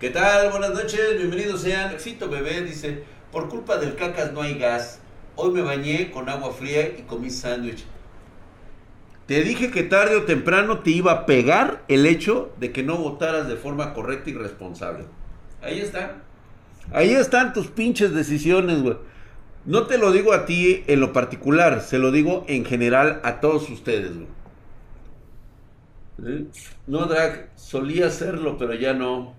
¿Qué tal? Buenas noches, bienvenidos sean. Fito Bebé dice, por culpa del cacas no hay gas. Hoy me bañé con agua fría y comí sándwich. Te dije que tarde o temprano te iba a pegar el hecho de que no votaras de forma correcta y responsable. Ahí está. Ahí están tus pinches decisiones, güey. No te lo digo a ti en lo particular, se lo digo en general a todos ustedes, güey. No, Drag, solía hacerlo, pero ya no.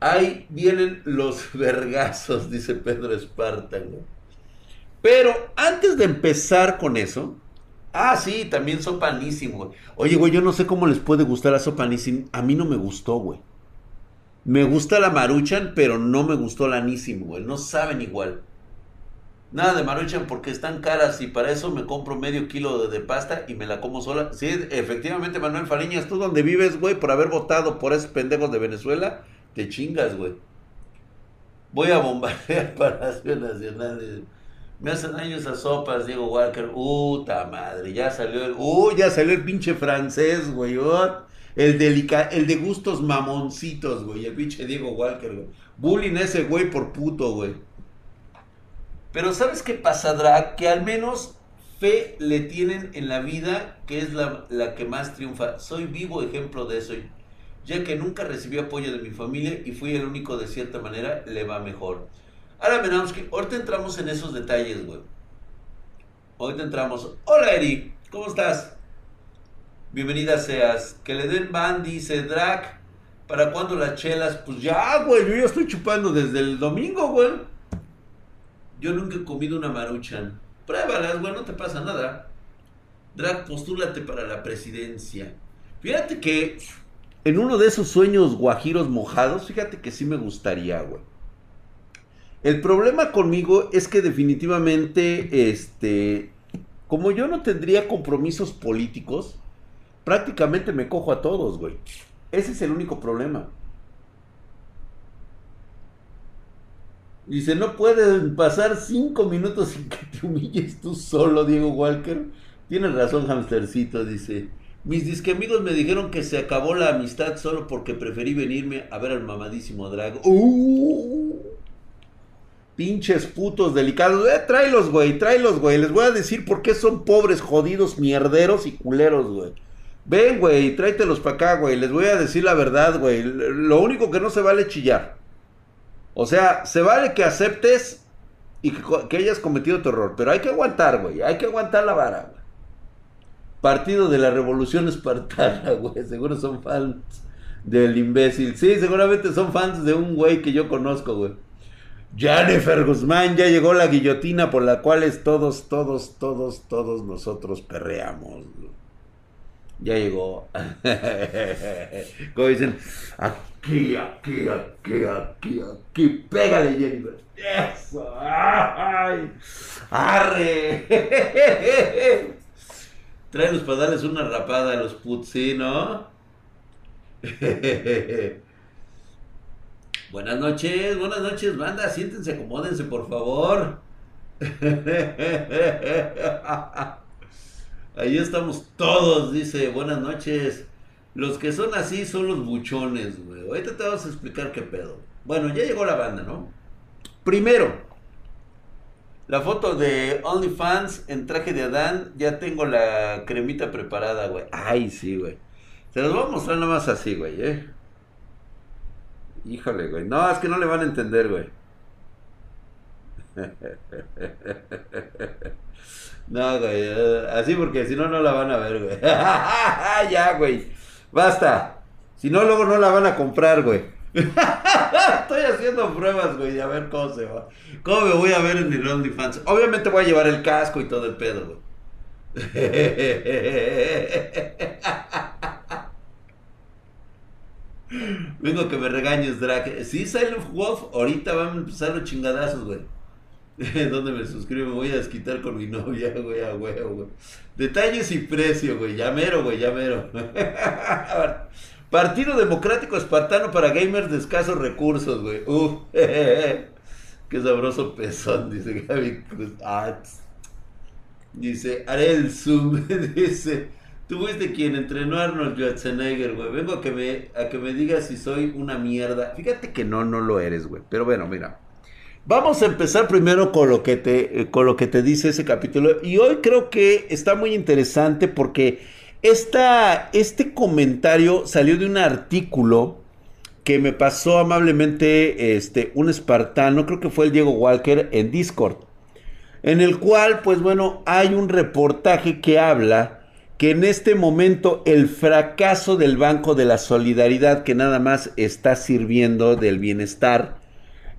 Ahí vienen los vergazos, dice Pedro Esparta, güey. Pero antes de empezar con eso, ah, sí, también sopanísimo, güey. Oye, güey, yo no sé cómo les puede gustar a sopanísimo. A mí no me gustó, güey. Me gusta la maruchan, pero no me gustó la anísimo, güey. No saben igual. Nada de maruchan porque están caras y para eso me compro medio kilo de, pasta y me la como sola. Sí, efectivamente, Manuel Fariñas, tú donde vives, güey, por haber votado por esos pendejos de Venezuela, te chingas, güey. Voy a bombardear Palacio Nacional. Me hacen daño esas sopas, Diego Walker. Puta madre, ya salió el. Uh, ya salió el pinche francés, güey. El, el de gustos mamoncitos, güey. El pinche Diego Walker, güey. Bullying ese güey por puto, güey. Pero ¿sabes qué pasa, Que al menos fe le tienen en la vida, que es la, la que más triunfa. Soy vivo ejemplo de eso, ya que nunca recibí apoyo de mi familia y fui el único de cierta manera, le va mejor. Ahora que ahorita entramos en esos detalles, güey. Ahorita entramos. Hola, Eri, ¿cómo estás? Bienvenida seas. Que le den ban, dice Drac. ¿Para cuándo las chelas? Pues ya, güey. Yo ya estoy chupando desde el domingo, güey. Yo nunca he comido una maruchan. Pruébalas, güey, no te pasa nada. Drac, postúlate para la presidencia. Fíjate que en uno de esos sueños guajiros mojados, fíjate que sí me gustaría, güey. El problema conmigo es que definitivamente, este, como yo no tendría compromisos políticos, prácticamente me cojo a todos, güey. Ese es el único problema. Dice, no pueden pasar cinco minutos sin que te humilles tú solo, Diego Walker. Tienes razón, hamstercito, dice. Mis disque amigos me dijeron que se acabó la amistad solo porque preferí venirme a ver al mamadísimo Drago. ¡Uh! Pinches putos delicados. Eh, tráelos, güey, tráelos, güey. Les voy a decir por qué son pobres, jodidos, mierderos y culeros, güey. Ven, güey, tráetelos para acá, güey. Les voy a decir la verdad, güey. Lo único que no se vale chillar. O sea, se vale que aceptes y que, hayas cometido terror. Pero hay que aguantar, güey. Hay que aguantar la vara, güey. Partido de la Revolución Espartana, güey. Seguro son fans del imbécil. Sí, seguramente son fans de un güey que yo conozco, güey. Jennifer Guzmán, ya llegó la guillotina por la cual todos, todos, todos, todos nosotros perreamos. Ya llegó. Como dicen, aquí, aquí, aquí, aquí, aquí, pégale Jennifer. Eso, ay, arre. Tráenos para darles una rapada a los puts, ¿sí, no? buenas noches, buenas noches, banda. Siéntense, acomódense, por favor. Ahí estamos todos, dice. Buenas noches. Los que son así son los buchones, güey. Ahorita te vamos a explicar qué pedo. Bueno, ya llegó la banda, ¿no? Primero, la foto de OnlyFans en traje de Adán, ya tengo la cremita preparada, güey. Ay, sí, güey. Se los voy a mostrar nada más así, güey, ¿eh? Híjole, güey. No, es que no le van a entender, güey. No, güey. Eh, así porque si no, no la van a ver, güey. ya, güey. Basta. Si no, luego no la van a comprar, güey. Estoy haciendo pruebas, güey, a ver cómo se va. ¿Cómo me voy a ver en el OnlyFans? Obviamente voy a llevar el casco y todo el pedo, güey. Vengo que me regañes, Drake. Sí, Silent Wolf, ahorita van a empezar los chingadazos, güey. ¿Dónde me suscribo? Me voy a desquitar con mi novia, güey, a huevo, güey. Detalles y precio, güey. Llamero, güey, llamero. Partido Democrático Espartano para gamers de escasos recursos, güey. Uf, qué sabroso pezón, dice Gaby Cruz. Ah, dice, haré el zoom. dice, Tú fuiste quien entrenó a Arnold Schwarzenegger, güey. Vengo a que, me, a que me digas si soy una mierda. Fíjate que no, no lo eres, güey. Pero bueno, mira. Vamos a empezar primero con lo que te, eh, con lo que te dice ese capítulo. Y hoy creo que está muy interesante porque esta, este comentario salió de un artículo que me pasó amablemente este, un espartano, creo que fue el Diego Walker, en Discord. En el cual, pues bueno, hay un reportaje que habla que en este momento el fracaso del Banco de la Solidaridad, que nada más está sirviendo del bienestar,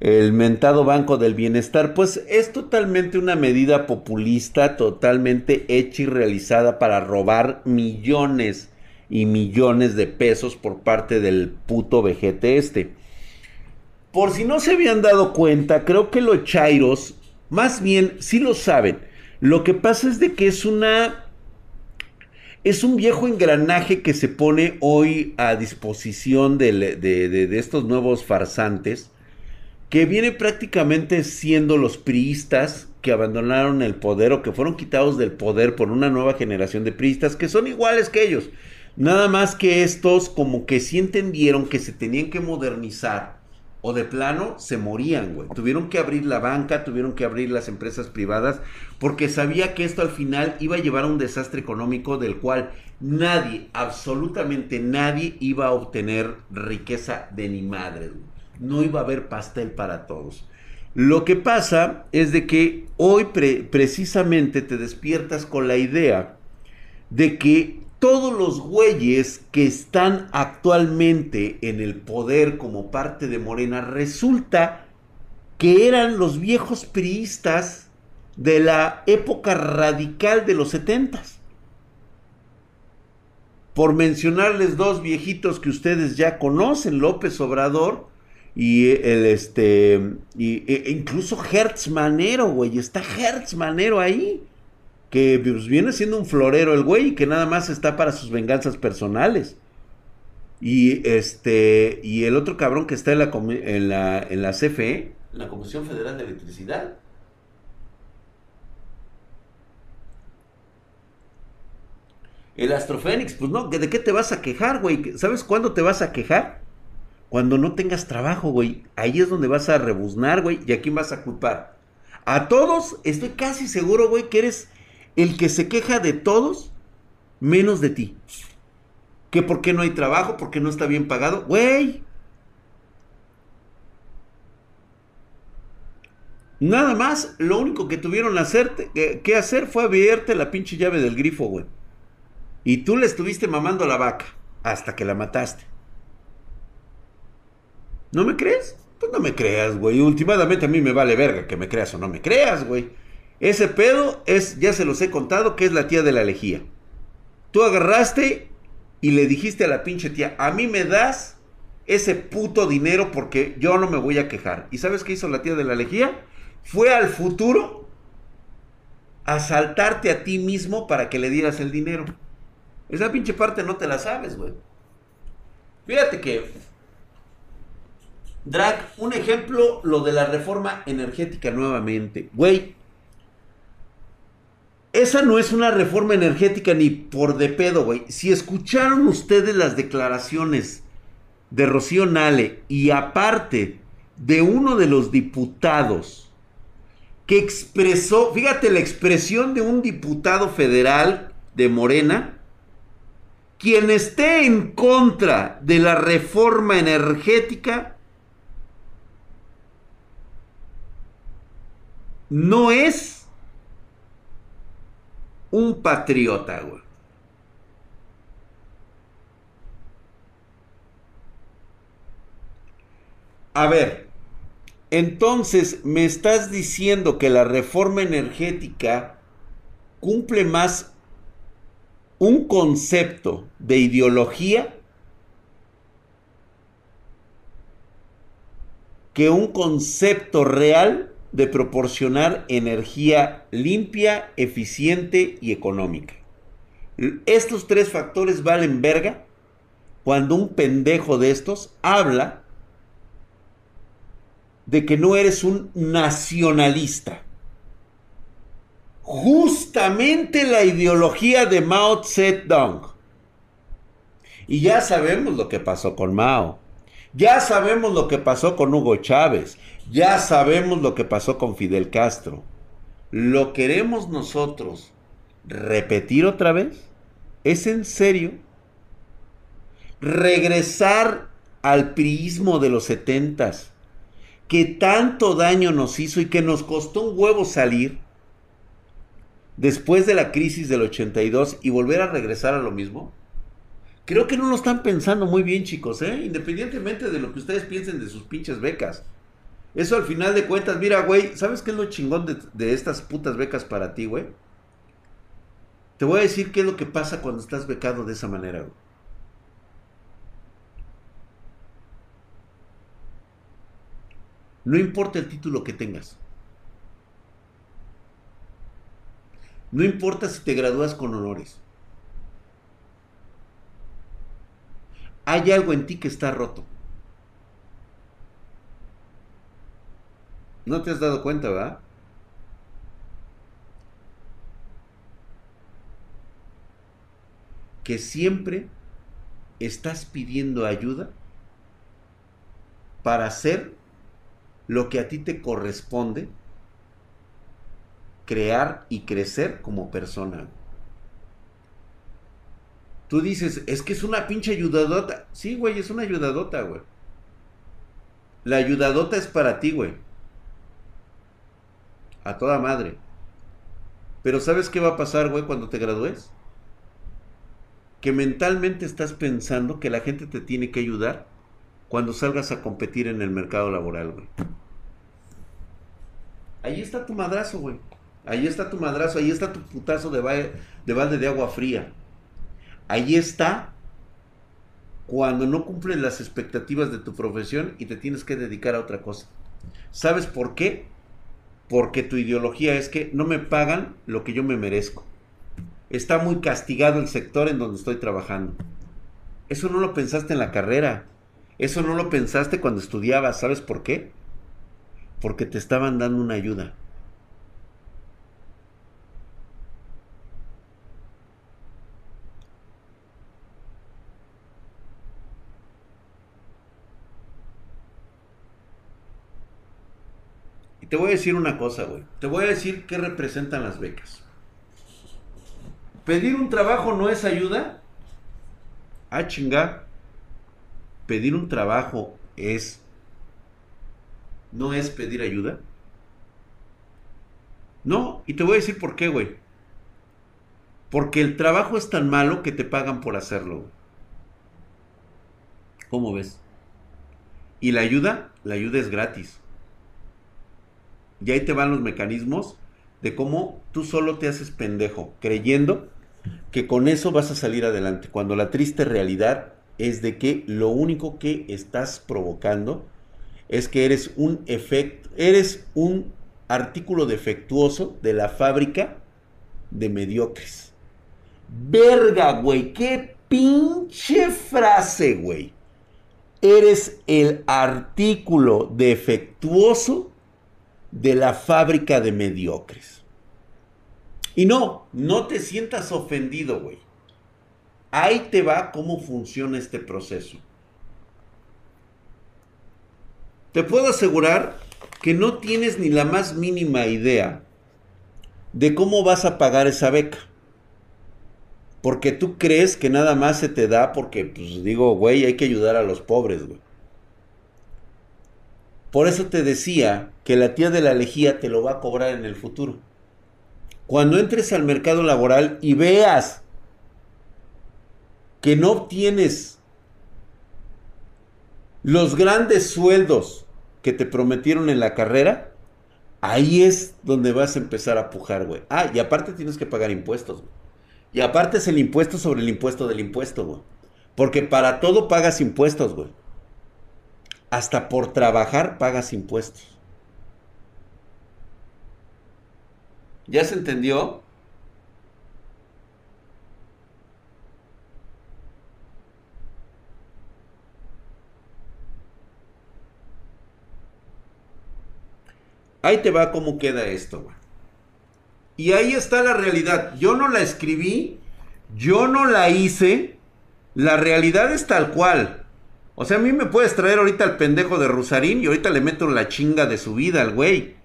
el mentado Banco del Bienestar, pues es totalmente una medida populista, totalmente hecha y realizada para robar millones y millones de pesos por parte del puto vejete este. Por si no se habían dado cuenta, creo que los Chairos, más bien, sí lo saben. Lo que pasa es de que es una es un viejo engranaje que se pone hoy a disposición de, estos nuevos farsantes, que viene prácticamente siendo los priistas que abandonaron el poder o que fueron quitados del poder por una nueva generación de priistas que son iguales que ellos. Nada más que estos como que sí entendieron que se tenían que modernizar o de plano se morían, güey. Tuvieron que abrir la banca, tuvieron que abrir las empresas privadas, porque sabía que esto al final iba a llevar a un desastre económico del cual nadie, absolutamente nadie, iba a obtener riqueza de ni madre, güey. No iba a haber pastel para todos. Lo que pasa es de que hoy precisamente te despiertas con la idea de que todos los güeyes que están actualmente en el poder como parte de Morena, resulta que eran los viejos priistas de la época radical de los setentas. Por mencionarles dos viejitos que ustedes ya conocen, López Obrador y el este y, e incluso Hertz Manero, güey, está Hertz Manero ahí que pues, viene siendo un florero el güey y que nada más está para sus venganzas personales. Y este y el otro cabrón que está en la en la, en la CFE, la Comisión Federal de Electricidad. El Astrofénix, pues no, ¿de qué te vas a quejar, güey? ¿Sabes cuándo te vas a quejar? Cuando no tengas trabajo, güey. Ahí es donde vas a rebuznar, güey. ¿Y a quién vas a culpar? A todos, estoy casi seguro, güey, que eres el que se queja de todos menos de ti. Que por qué no hay trabajo, porque no está bien pagado. Güey. Nada más, lo único que tuvieron que hacer fue abrirte la pinche llave del grifo, güey. Y tú le estuviste mamando a la vaca hasta que la mataste. ¿No me crees? Pues no me creas, güey. Últimamente a mí me vale verga que me creas o no me creas, güey. Ese pedo es, ya se los he contado, que es la tía de la lejía. Tú agarraste y le dijiste a la pinche tía, a mí me das ese puto dinero porque yo no me voy a quejar. ¿Y sabes qué hizo la tía de la lejía? Fue al futuro a saltarte a ti mismo para que le dieras el dinero. Esa pinche parte no te la sabes, güey. Fíjate que, Drag, un ejemplo, lo de la reforma energética nuevamente. Güey, esa no es una reforma energética ni por de pedo, güey. Si escucharon ustedes las declaraciones de Rocío Nale y aparte de uno de los diputados que expresó, fíjate la expresión de un diputado federal de Morena, quien esté en contra de la reforma energética no es un patriota, güey. A ver, entonces me estás diciendo que la reforma energética cumple más un concepto de ideología que un concepto real de proporcionar energía limpia, eficiente y económica. Estos tres factores valen verga cuando un pendejo de estos habla de que no eres un nacionalista. justamente la ideología de Mao Zedong. Y ya sabemos lo que pasó con Mao. Ya sabemos lo que pasó con Hugo Chávez. Ya sabemos lo que pasó con Fidel Castro. ¿Lo queremos nosotros repetir otra vez? ¿Es en serio? Regresar al priismo de los setentas, que tanto daño nos hizo y que nos costó un huevo salir después de la crisis del 82 y volver a regresar a lo mismo? Creo que no lo están pensando muy bien, chicos, ¿eh? Independientemente de lo que ustedes piensen de sus pinches becas. Eso al final de cuentas, mira, güey, ¿sabes qué es lo chingón de, estas putas becas para ti, güey? Te voy a decir qué es lo que pasa cuando estás becado de esa manera, güey. No importa el título que tengas. No importa si te gradúas con honores. Hay algo en ti que está roto. ¿No te has dado cuenta, verdad? Que siempre estás pidiendo ayuda para hacer lo que a ti te corresponde crear y crecer como persona. Tú dices, es que es una pinche ayudadota. Sí, güey, es una ayudadota, güey. La ayudadota es para ti, güey. A toda madre. Pero ¿sabes qué va a pasar, güey, cuando te gradúes? Que mentalmente estás pensando que la gente te tiene que ayudar cuando salgas a competir en el mercado laboral, güey. Ahí está tu madrazo, güey. Ahí está tu madrazo, ahí está tu putazo de, de balde de agua fría. Ahí está cuando no cumples las expectativas de tu profesión y te tienes que dedicar a otra cosa. ¿Sabes por qué? Porque tu ideología es que no me pagan lo que yo me merezco. Está muy castigado el sector en donde estoy trabajando. Eso no lo pensaste en la carrera. Eso no lo pensaste cuando estudiabas. ¿Sabes por qué? Porque te estaban dando una ayuda. Te voy a decir una cosa, güey. Te voy a decir qué representan las becas. ¿Pedir un trabajo no es ayuda? Ah, chinga. ¿Pedir un trabajo es... no es pedir ayuda? No, y te voy a decir por qué, güey. Porque el trabajo es tan malo que te pagan por hacerlo. ¿Cómo ves? Y la ayuda, la ayuda es gratis. Y ahí te van los mecanismos de cómo tú solo te haces pendejo, creyendo que con eso vas a salir adelante, cuando la triste realidad es de que lo único que estás provocando es que eres un efecto, eres un artículo defectuoso de la fábrica de mediocres. Verga, güey, qué pinche frase, güey. Eres el artículo defectuoso de la fábrica de mediocres. Y no, no te sientas ofendido, güey. Ahí te va cómo funciona este proceso. Te puedo asegurar que no tienes ni la más mínima idea de cómo vas a pagar esa beca. Porque tú crees que nada más se te da porque, pues digo, güey, hay que ayudar a los pobres, güey. Por eso te decía que la tía de la lejía te lo va a cobrar en el futuro. Cuando entres al mercado laboral y veas que no obtienes los grandes sueldos que te prometieron en la carrera, ahí es donde vas a empezar a pujar, güey. Ah, y aparte tienes que pagar impuestos, güey. Y aparte es el impuesto sobre el impuesto del impuesto, güey. Porque para todo pagas impuestos, güey hasta por trabajar pagas impuestos. ¿Ya se entendió? Ahí te va cómo queda esto, güey. Y ahí está la realidad. Yo no la escribí, yo no la hice. La realidad es tal cual. O sea, a mí me puedes traer ahorita al pendejo de Rusarín y ahorita le meto la chinga de su vida al güey.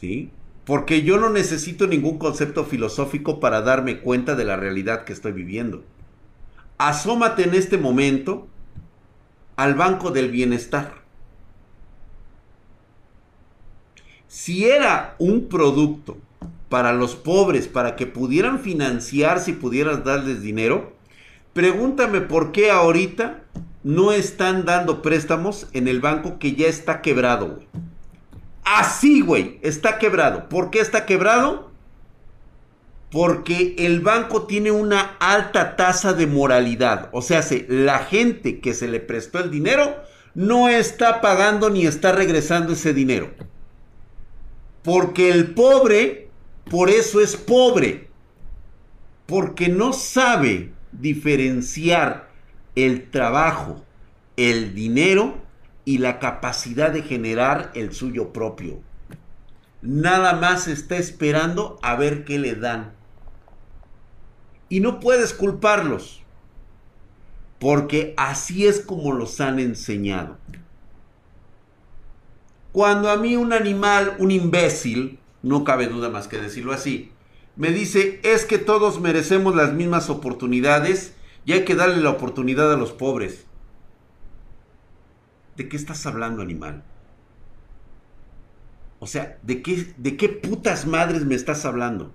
¿Sí? Porque yo no necesito ningún concepto filosófico para darme cuenta de la realidad que estoy viviendo. Asómate en este momento al Banco del Bienestar. Si era un producto para los pobres, para que pudieran financiarse y pudieras darles dinero, pregúntame por qué ahorita no están dando préstamos en el banco que ya está quebrado. Así, güey, está quebrado. ¿Por qué está quebrado? Porque el banco tiene una alta tasa de moralidad. O sea, la gente que se le prestó el dinero no está pagando ni está regresando ese dinero. Porque el pobre, por eso es pobre. Porque no sabe diferenciar el trabajo, el dinero y la capacidad de generar el suyo propio. Nada más está esperando a ver qué le dan. Y no puedes culparlos. Porque así es como los han enseñado. Cuando a mí un animal, un imbécil, no cabe duda más que decirlo así, me dice es que todos merecemos las mismas oportunidades y hay que darle la oportunidad a los pobres. ¿De qué estás hablando, animal? O sea, ¿de qué, ¿de qué putas madres me estás hablando?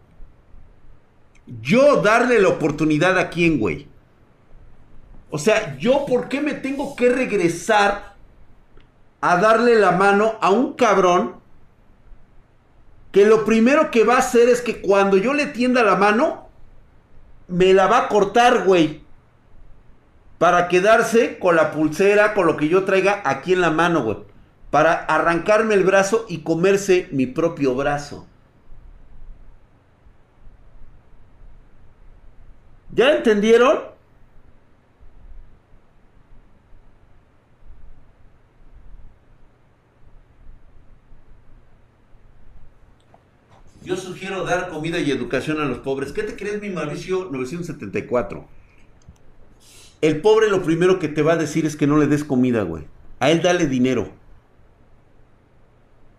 Yo darle la oportunidad a quién, güey. O sea, yo por qué me tengo que regresar a darle la mano a un cabrón que lo primero que va a hacer es que cuando yo le tienda la mano, me la va a cortar, güey. Para quedarse con la pulsera, con lo que yo traiga aquí en la mano, güey. Para arrancarme el brazo y comerse mi propio brazo. ¿Ya entendieron? Yo sugiero dar comida y educación a los pobres. ¿Qué te crees, mi Mauricio 974? El pobre lo primero que te va a decir es que no le des comida, güey. A él dale dinero.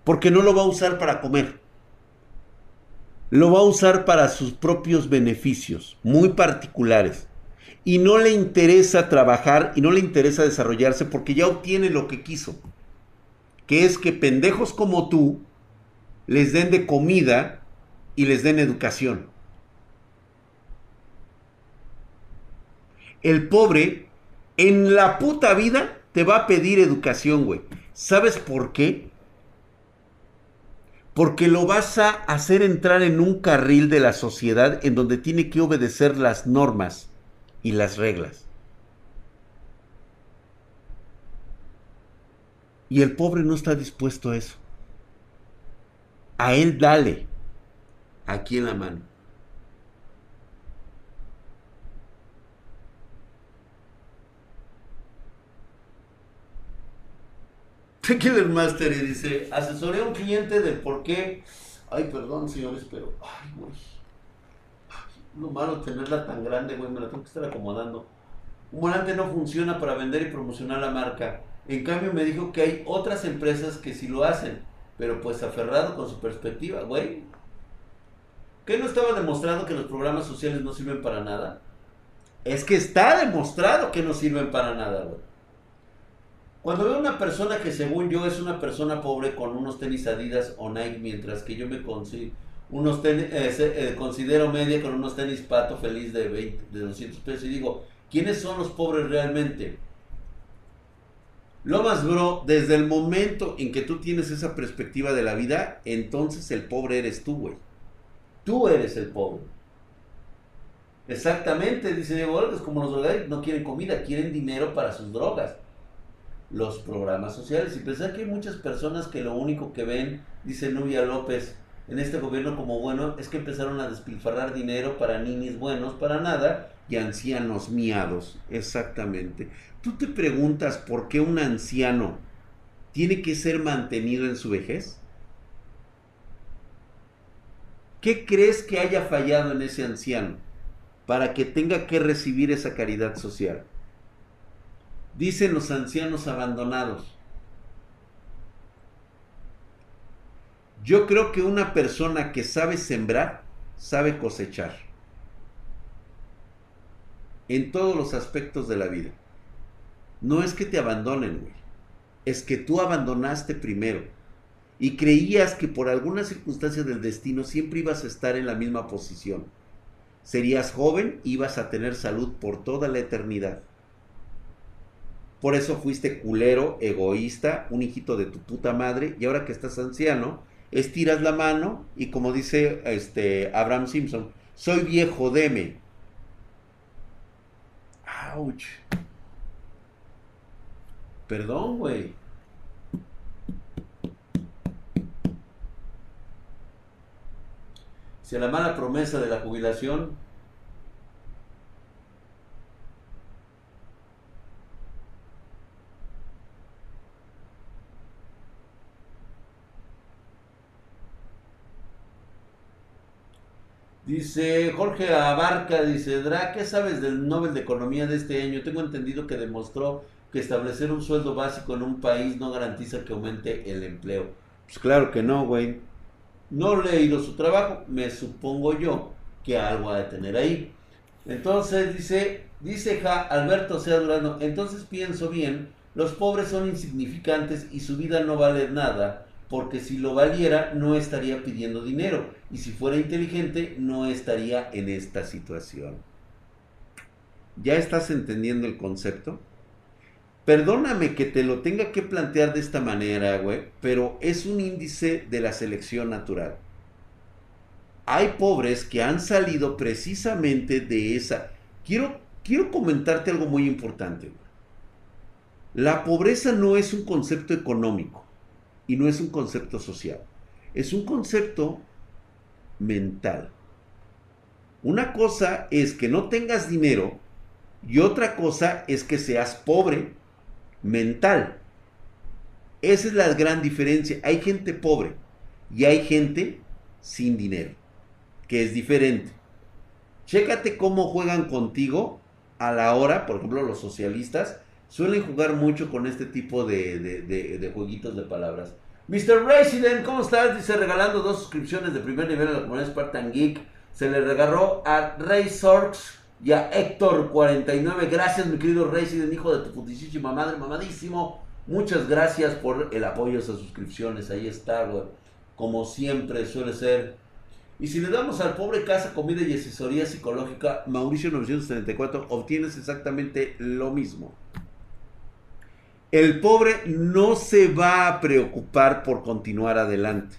Porque no lo va a usar para comer. Lo va a usar para sus propios beneficios, muy particulares. Y no le interesa trabajar y no le interesa desarrollarse porque ya obtiene lo que quiso. Que es que pendejos como tú les den de comida y les den educación. El pobre en la puta vida te va a pedir educación, güey. ¿Sabes por qué? Porque lo vas a hacer entrar en un carril de la sociedad en donde tiene que obedecer las normas y las reglas. Y el pobre no está dispuesto a eso. A él dale. Aquí en la mano. Killer Master y dice, asesoré a un cliente del por qué. Ay, perdón, señores, pero. Ay, güey. Lo malo tenerla tan grande, güey, me la tengo que estar acomodando. Un volante no funciona para vender y promocionar la marca. En cambio, me dijo que hay otras empresas que sí lo hacen. Pero pues aferrado con su perspectiva, güey. ¿Qué no estaba demostrado que los programas sociales no sirven para nada? Es que está demostrado que no sirven para nada, güey. Cuando veo una persona que según yo es una persona pobre con unos tenis Adidas o Nike, mientras que yo me unos eh, eh, considero media con unos tenis pato feliz de, 20, de 200 pesos y digo, ¿quiénes son los pobres realmente? Lo más, bro, desde el momento en que tú tienes esa perspectiva de la vida, entonces el pobre eres tú, güey. Tú eres el pobre. Exactamente, dice Diego es como los drogadictos no quieren comida, quieren dinero para sus drogas. Los programas sociales. Y pensar que hay muchas personas que lo único que ven, dice Nubia López, en este gobierno como bueno, es que empezaron a despilfarrar dinero para niños buenos, para nada, y ancianos miados. Exactamente. Tú te preguntas por qué un anciano tiene que ser mantenido en su vejez. ¿Qué crees que haya fallado en ese anciano para que tenga que recibir esa caridad social? Dicen los ancianos abandonados. Yo creo que una persona que sabe sembrar, sabe cosechar. En todos los aspectos de la vida. No es que te abandonen, güey. Es que tú abandonaste primero. Y creías que por alguna circunstancia del destino siempre ibas a estar en la misma posición. Serías joven, ibas a tener salud por toda la eternidad. Por eso fuiste culero, egoísta, un hijito de tu puta madre, y ahora que estás anciano, estiras la mano y como dice este Abraham Simpson, soy viejo, deme. Ouch. Perdón, güey. Si a la mala promesa de la jubilación Dice Jorge Abarca, dice, Dra, ¿qué sabes del Nobel de Economía de este año? Tengo entendido que demostró que establecer un sueldo básico en un país no garantiza que aumente el empleo. Pues claro que no, güey. No he leído su trabajo, me supongo yo que algo ha de tener ahí. Entonces dice, dice ja, Alberto Sea Durano, entonces pienso bien, los pobres son insignificantes y su vida no vale nada porque si lo valiera no estaría pidiendo dinero y si fuera inteligente no estaría en esta situación. ¿Ya estás entendiendo el concepto? Perdóname que te lo tenga que plantear de esta manera, güey, pero es un índice de la selección natural. Hay pobres que han salido precisamente de esa... Quiero, quiero comentarte algo muy importante. La pobreza no es un concepto económico y no es un concepto social, es un concepto mental. Una cosa es que no tengas dinero y otra cosa es que seas pobre mental. Esa es la gran diferencia. Hay gente pobre y hay gente sin dinero, que es diferente. Chécate cómo juegan contigo a la hora, por ejemplo, los socialistas, suelen jugar mucho con este tipo de, de, jueguitos de palabras. Mr. Resident, ¿cómo estás? Dice regalando dos suscripciones de primer nivel a la comunidad Spartan Geek. Se le regaló a Ray Sorks y a Héctor49. Gracias, mi querido Resident, hijo de tu putísima madre, mamadísimo. Muchas gracias por el apoyo a esas suscripciones. Ahí está, güey. Como siempre suele ser. Y si le damos al pobre casa, comida y asesoría psicológica, Mauricio 934, obtienes exactamente lo mismo el pobre no se va a preocupar por continuar adelante,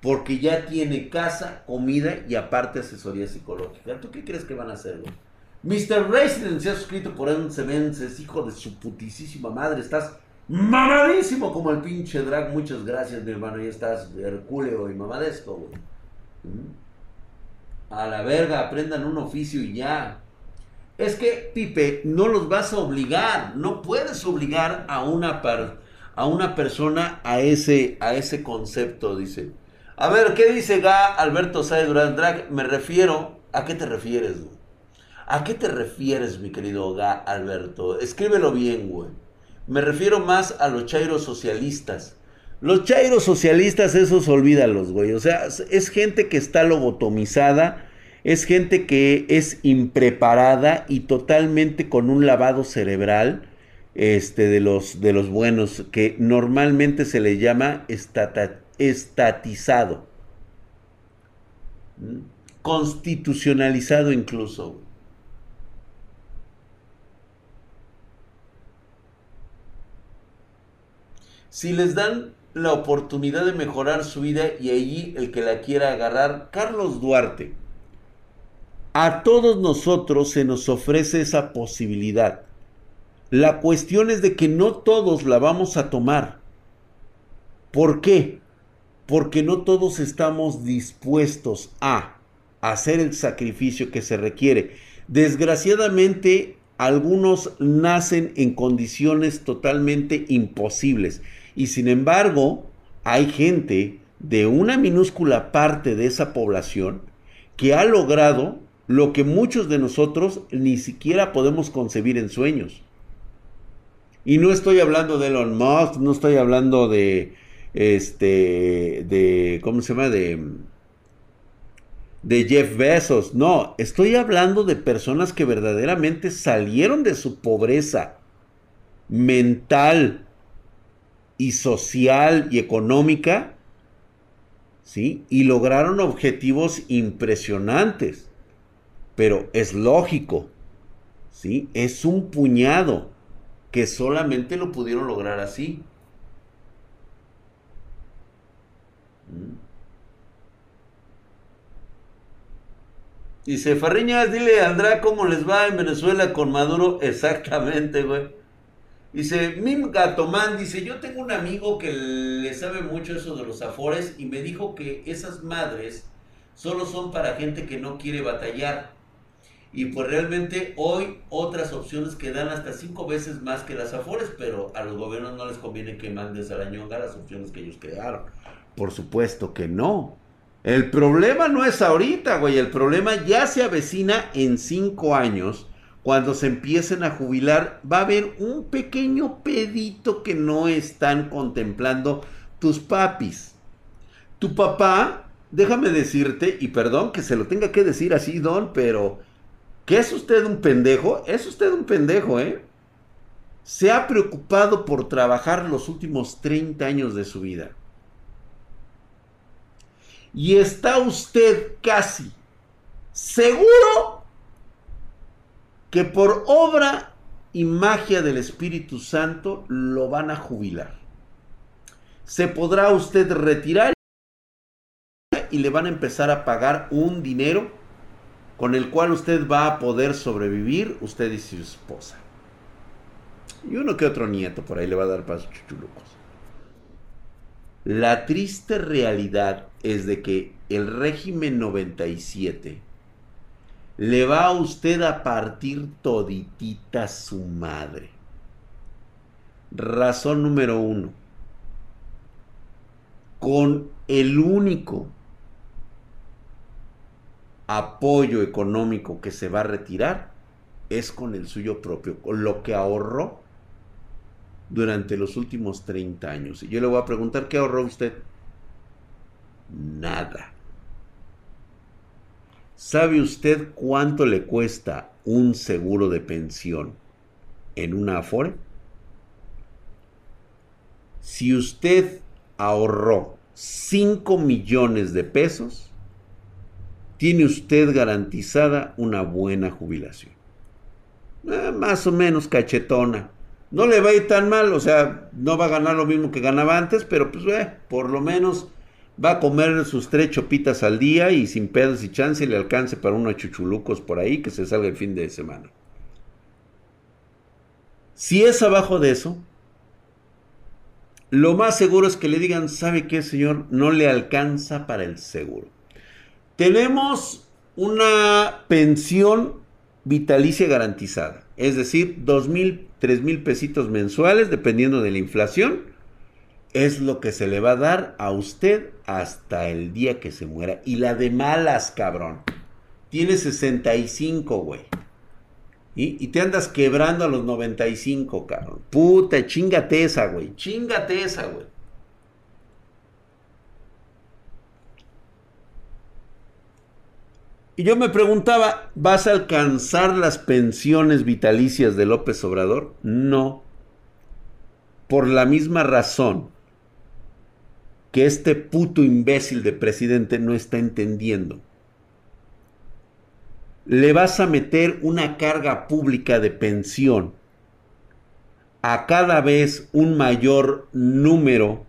porque ya tiene casa, comida y aparte asesoría psicológica. ¿Tú qué crees que van a hacer, güey? Mr. Resident se ha suscrito por un es hijo de su putisísima madre. Estás mamadísimo como el pinche drag. Muchas gracias, mi hermano. Ya estás hercúleo y mamadesco, güey. ¿Mm? A la verga, aprendan un oficio y ya es que, Pipe, no los vas a obligar, no puedes obligar a una, a una persona a ese, a ese concepto, dice. A ver, ¿qué dice Ga Alberto Saez Durán Drag? Me refiero, ¿a qué te refieres, güey? ¿A qué te refieres, mi querido Ga Alberto? Escríbelo bien, güey. Me refiero más a los chairos socialistas. Los chairos socialistas, esos olvídalos, güey. O sea, es gente que está lobotomizada es gente que es impreparada y totalmente con un lavado cerebral este, de, los, de los buenos, que normalmente se le llama estatizado. Constitucionalizado incluso. Si les dan la oportunidad de mejorar su vida y allí el que la quiera agarrar, Carlos Duarte a todos nosotros se nos ofrece esa posibilidad. La cuestión es de que no todos la vamos a tomar. ¿Por qué? Porque no todos estamos dispuestos a hacer el sacrificio que se requiere. Desgraciadamente, algunos nacen en condiciones totalmente imposibles. Y sin embargo, hay gente de una minúscula parte de esa población que ha logrado lo que muchos de nosotros ni siquiera podemos concebir en sueños. Y no estoy hablando de Elon Musk, no estoy hablando de este de ¿cómo se llama? de de Jeff Bezos, no, estoy hablando de personas que verdaderamente salieron de su pobreza mental y social y económica, ¿sí? Y lograron objetivos impresionantes. Pero es lógico, ¿sí? Es un puñado que solamente lo pudieron lograr así. ¿Mm? Dice, Farriñas, dile a Andrá cómo les va en Venezuela con Maduro. Exactamente, güey. Dice, Mim Gatomán, dice, yo tengo un amigo que le sabe mucho eso de los afores y me dijo que esas madres solo son para gente que no quiere batallar. Y pues realmente hoy otras opciones que dan hasta cinco veces más que las afores, pero a los gobiernos no les conviene que mandes a la ñonga las opciones que ellos crearon. Por supuesto que no. El problema no es ahorita, güey. El problema ya se avecina en cinco años. Cuando se empiecen a jubilar, va a haber un pequeño pedito que no están contemplando tus papis. Tu papá, déjame decirte, y perdón que se lo tenga que decir así, Don, pero ¿que es usted un pendejo? Es usted un pendejo, ¿eh? Se ha preocupado por trabajar los últimos 30 años de su vida. Y está usted casi seguro que por obra y magia del Espíritu Santo lo van a jubilar. Se podrá usted retirar y le van a empezar a pagar un dinero con el cual usted va a poder sobrevivir, usted y su esposa. Y uno que otro nieto por ahí le va a dar pasos chuchulucos. La triste realidad es de que el régimen 97 le va a usted a partir toditita su madre. Razón número uno. Con el único apoyo económico que se va a retirar es con el suyo propio, con lo que ahorró durante los últimos 30 años. Y yo le voy a preguntar, ¿qué ahorró usted? Nada. ¿Sabe usted cuánto le cuesta un seguro de pensión en una Afore? Si usted ahorró 5 millones de pesos, tiene usted garantizada una buena jubilación. Eh, más o menos cachetona. No le va a ir tan mal, o sea, no va a ganar lo mismo que ganaba antes, pero pues eh, por lo menos va a comer sus tres chopitas al día y sin pedos y chance le alcance para unos chuchulucos por ahí que se salga el fin de semana. Si es abajo de eso, lo más seguro es que le digan, ¿sabe qué, señor? No le alcanza para el seguro. Tenemos una pensión vitalicia garantizada, es decir, dos mil tres mil pesitos mensuales, dependiendo de la inflación, es lo que se le va a dar a usted hasta el día que se muera. Y la de malas, cabrón. Tiene 65, güey. ¿Y? y te andas quebrando a los 95, cabrón. Puta, chingate esa, güey. Chingate esa, güey. Y yo me preguntaba, ¿vas a alcanzar las pensiones vitalicias de López Obrador? No. Por la misma razón que este puto imbécil de presidente no está entendiendo. Le vas a meter una carga pública de pensión a cada vez un mayor número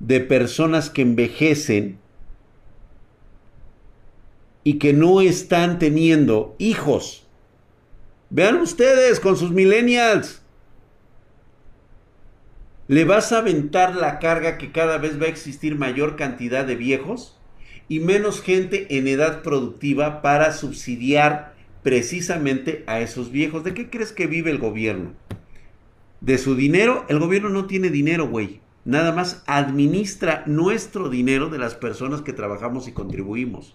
de personas que envejecen y que no están teniendo hijos. Vean ustedes con sus millennials. ¿Le vas a aventar la carga que cada vez va a existir mayor cantidad de viejos y menos gente en edad productiva para subsidiar precisamente a esos viejos? ¿De qué crees que vive el gobierno? ¿De su dinero? El gobierno no tiene dinero, güey. nada más administra nuestro dinero de las personas que trabajamos y contribuimos.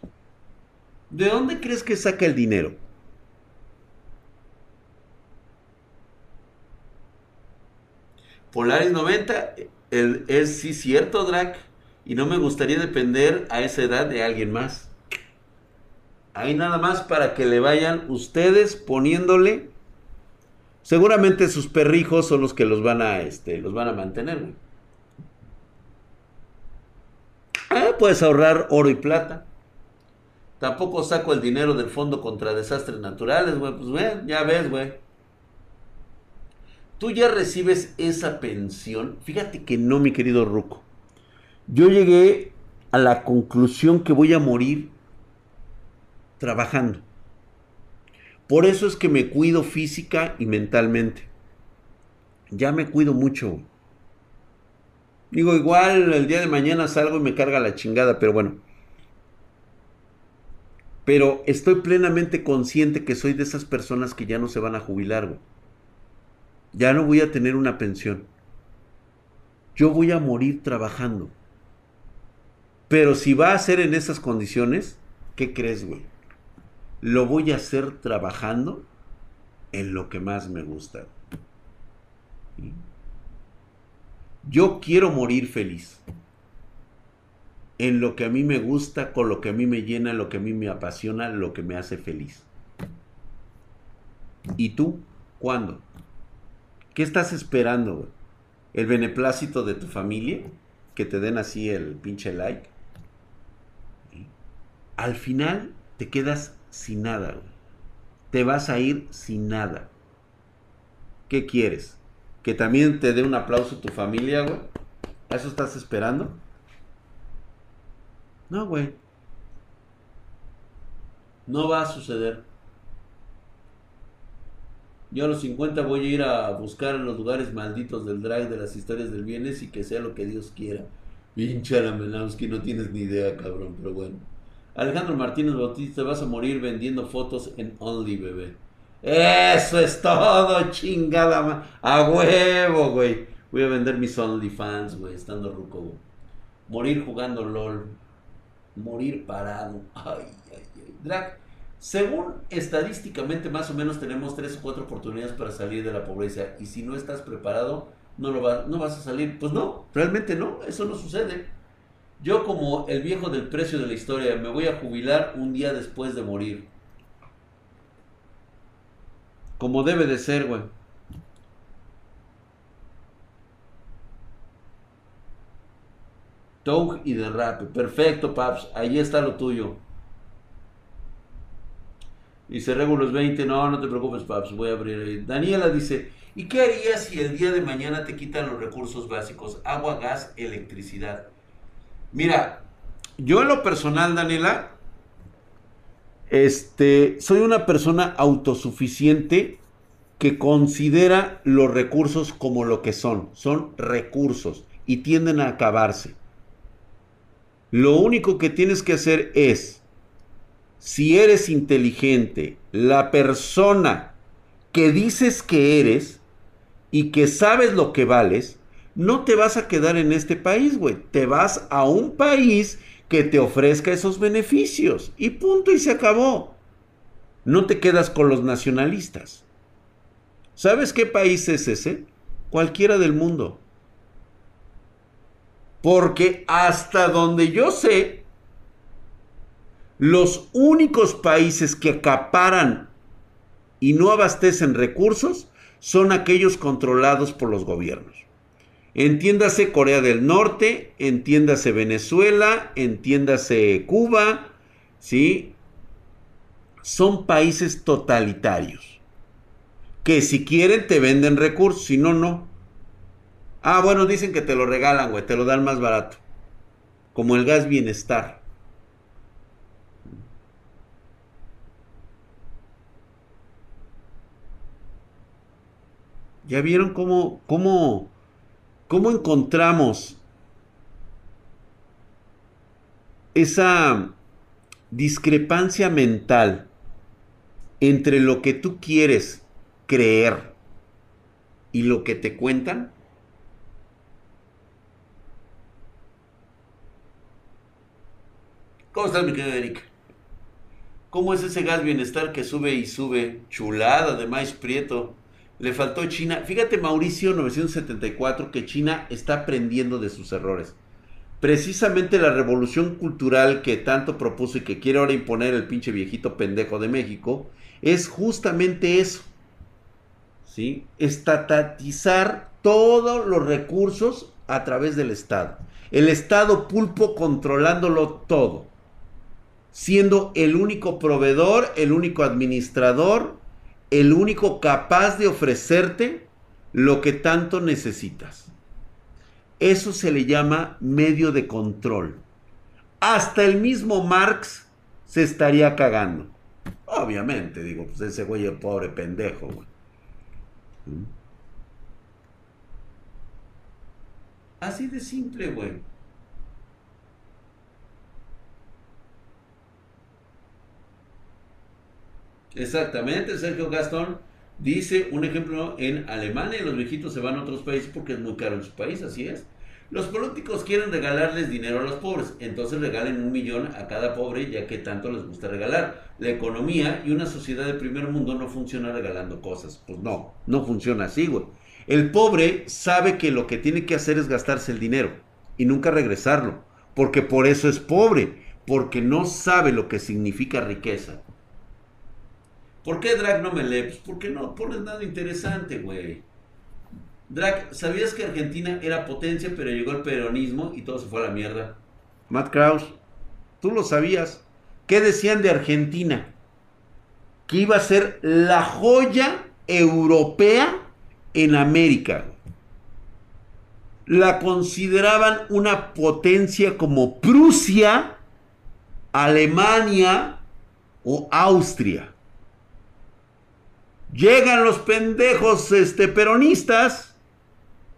¿De dónde crees que saca el dinero? Polaris 90 es sí cierto, Drac. Y no me gustaría depender a esa edad de alguien más. Ahí nada más para que le vayan ustedes poniéndole. Seguramente sus perrijos son los que los van a, este, los van a mantener. Ah, puedes ahorrar oro y plata. Tampoco saco el dinero del fondo contra desastres naturales, güey. Pues, güey, ya ves, güey. Tú ya recibes esa pensión. Fíjate que no, mi querido Ruco. Yo llegué a la conclusión que voy a morir trabajando. Por eso es que me cuido física y mentalmente. Ya me cuido mucho. Digo, igual el día de mañana salgo y me carga la chingada, pero bueno. Pero estoy plenamente consciente que soy de esas personas que ya no se van a jubilar, Ya no voy a tener una pensión. Yo voy a morir trabajando. Pero si va a ser en esas condiciones, ¿qué crees, güey? Lo voy a hacer trabajando en lo que más me gusta. Yo quiero morir feliz. En lo que a mí me gusta, con lo que a mí me llena, lo que a mí me apasiona, lo que me hace feliz. ¿Y tú? ¿Cuándo? ¿Qué estás esperando, güey? ¿El beneplácito de tu familia? Que te den así el pinche like al final te quedas sin nada. Te vas a ir sin nada. ¿Qué quieres? ¿Que también te dé un aplauso tu familia, güey? ¿A eso estás esperando? No, güey. No va a suceder. Yo a los 50 voy a ir a buscar en los lugares malditos del drag de las historias del bienes y que sea lo que Dios quiera. Pinche que no tienes ni idea, cabrón, pero bueno. Alejandro Martínez Bautista, vas a morir vendiendo fotos en Only, bebé. Eso es todo, chingada. A huevo, güey. Voy a vender mis OnlyFans, güey, estando ruco. Morir jugando LOL. Morir parado. Ay, ay, ay. Drag, según estadísticamente, más o menos tenemos tres o cuatro oportunidades para salir de la pobreza. Y si no estás preparado, no, lo no vas a salir. Pues no, realmente no, eso no sucede. Yo como el viejo del precio de la historia me voy a jubilar un día después de morir. Como debe de ser, güey. Toug y derrape. Perfecto, Paps. Ahí está lo tuyo. Dice Regulus 20. No, no te preocupes, Paps. Voy a abrir ahí. Daniela dice: ¿Y qué harías si el día de mañana te quitan los recursos básicos? Agua, gas, electricidad. Mira, yo en lo personal, Daniela, este, soy una persona autosuficiente que considera los recursos como lo que son. Son recursos y tienden a acabarse. Lo único que tienes que hacer es, si eres inteligente, la persona que dices que eres y que sabes lo que vales, no te vas a quedar en este país, güey. Te vas a un país que te ofrezca esos beneficios. Y punto, y se acabó. No te quedas con los nacionalistas. ¿Sabes qué país es ese? Cualquiera del mundo. Porque hasta donde yo sé, los únicos países que acaparan y no abastecen recursos son aquellos controlados por los gobiernos. Entiéndase Corea del Norte, entiéndase Venezuela, entiéndase Cuba, ¿sí? Son países totalitarios. Que si quieren te venden recursos, si no, no. Ah, bueno, dicen que te lo regalan, güey, te lo dan más barato. Como el gas bienestar. ¿Ya vieron cómo, cómo ¿Cómo encontramos esa discrepancia mental entre lo que tú quieres creer y lo que te cuentan? ¿Cómo estás, mi querido Erika? ¿Cómo es ese gas bienestar que sube y sube? Chulada de maíz prieto. Le faltó China. Fíjate, Mauricio 974, que China está aprendiendo de sus errores. Precisamente la revolución cultural que tanto propuso y que quiere ahora imponer el pinche viejito pendejo de México es justamente eso. ¿Sí? Estatizar todos los recursos a través del Estado. El Estado pulpo controlándolo todo. Siendo el único proveedor, el único administrador, el único capaz de ofrecerte lo que tanto necesitas. Eso se le llama medio de control. Hasta el mismo Marx se estaría cagando. Obviamente, digo, pues ese güey es pobre pendejo, güey. ¿Mm? Así de simple, güey. Exactamente, Sergio Gastón dice un ejemplo en Alemania, los viejitos se van a otros países porque es muy caro en su país, así es. Los políticos quieren regalarles dinero a los pobres, entonces regalen un millón a cada pobre ya que tanto les gusta regalar. La economía y una sociedad de primer mundo no funciona regalando cosas. Pues no, no funciona así, güey. El pobre sabe que lo que tiene que hacer es gastarse el dinero y nunca regresarlo, porque por eso es pobre, porque no sabe lo que significa riqueza. ¿Por qué Drag no me lee? Pues porque no pones nada interesante, güey. Drag, ¿sabías que Argentina era potencia, pero llegó el peronismo y todo se fue a la mierda? Matt Kraus, tú lo sabías. ¿Qué decían de Argentina? Que iba a ser la joya europea en América. La consideraban una potencia como Prusia, Alemania o Austria. Llegan los pendejos este, peronistas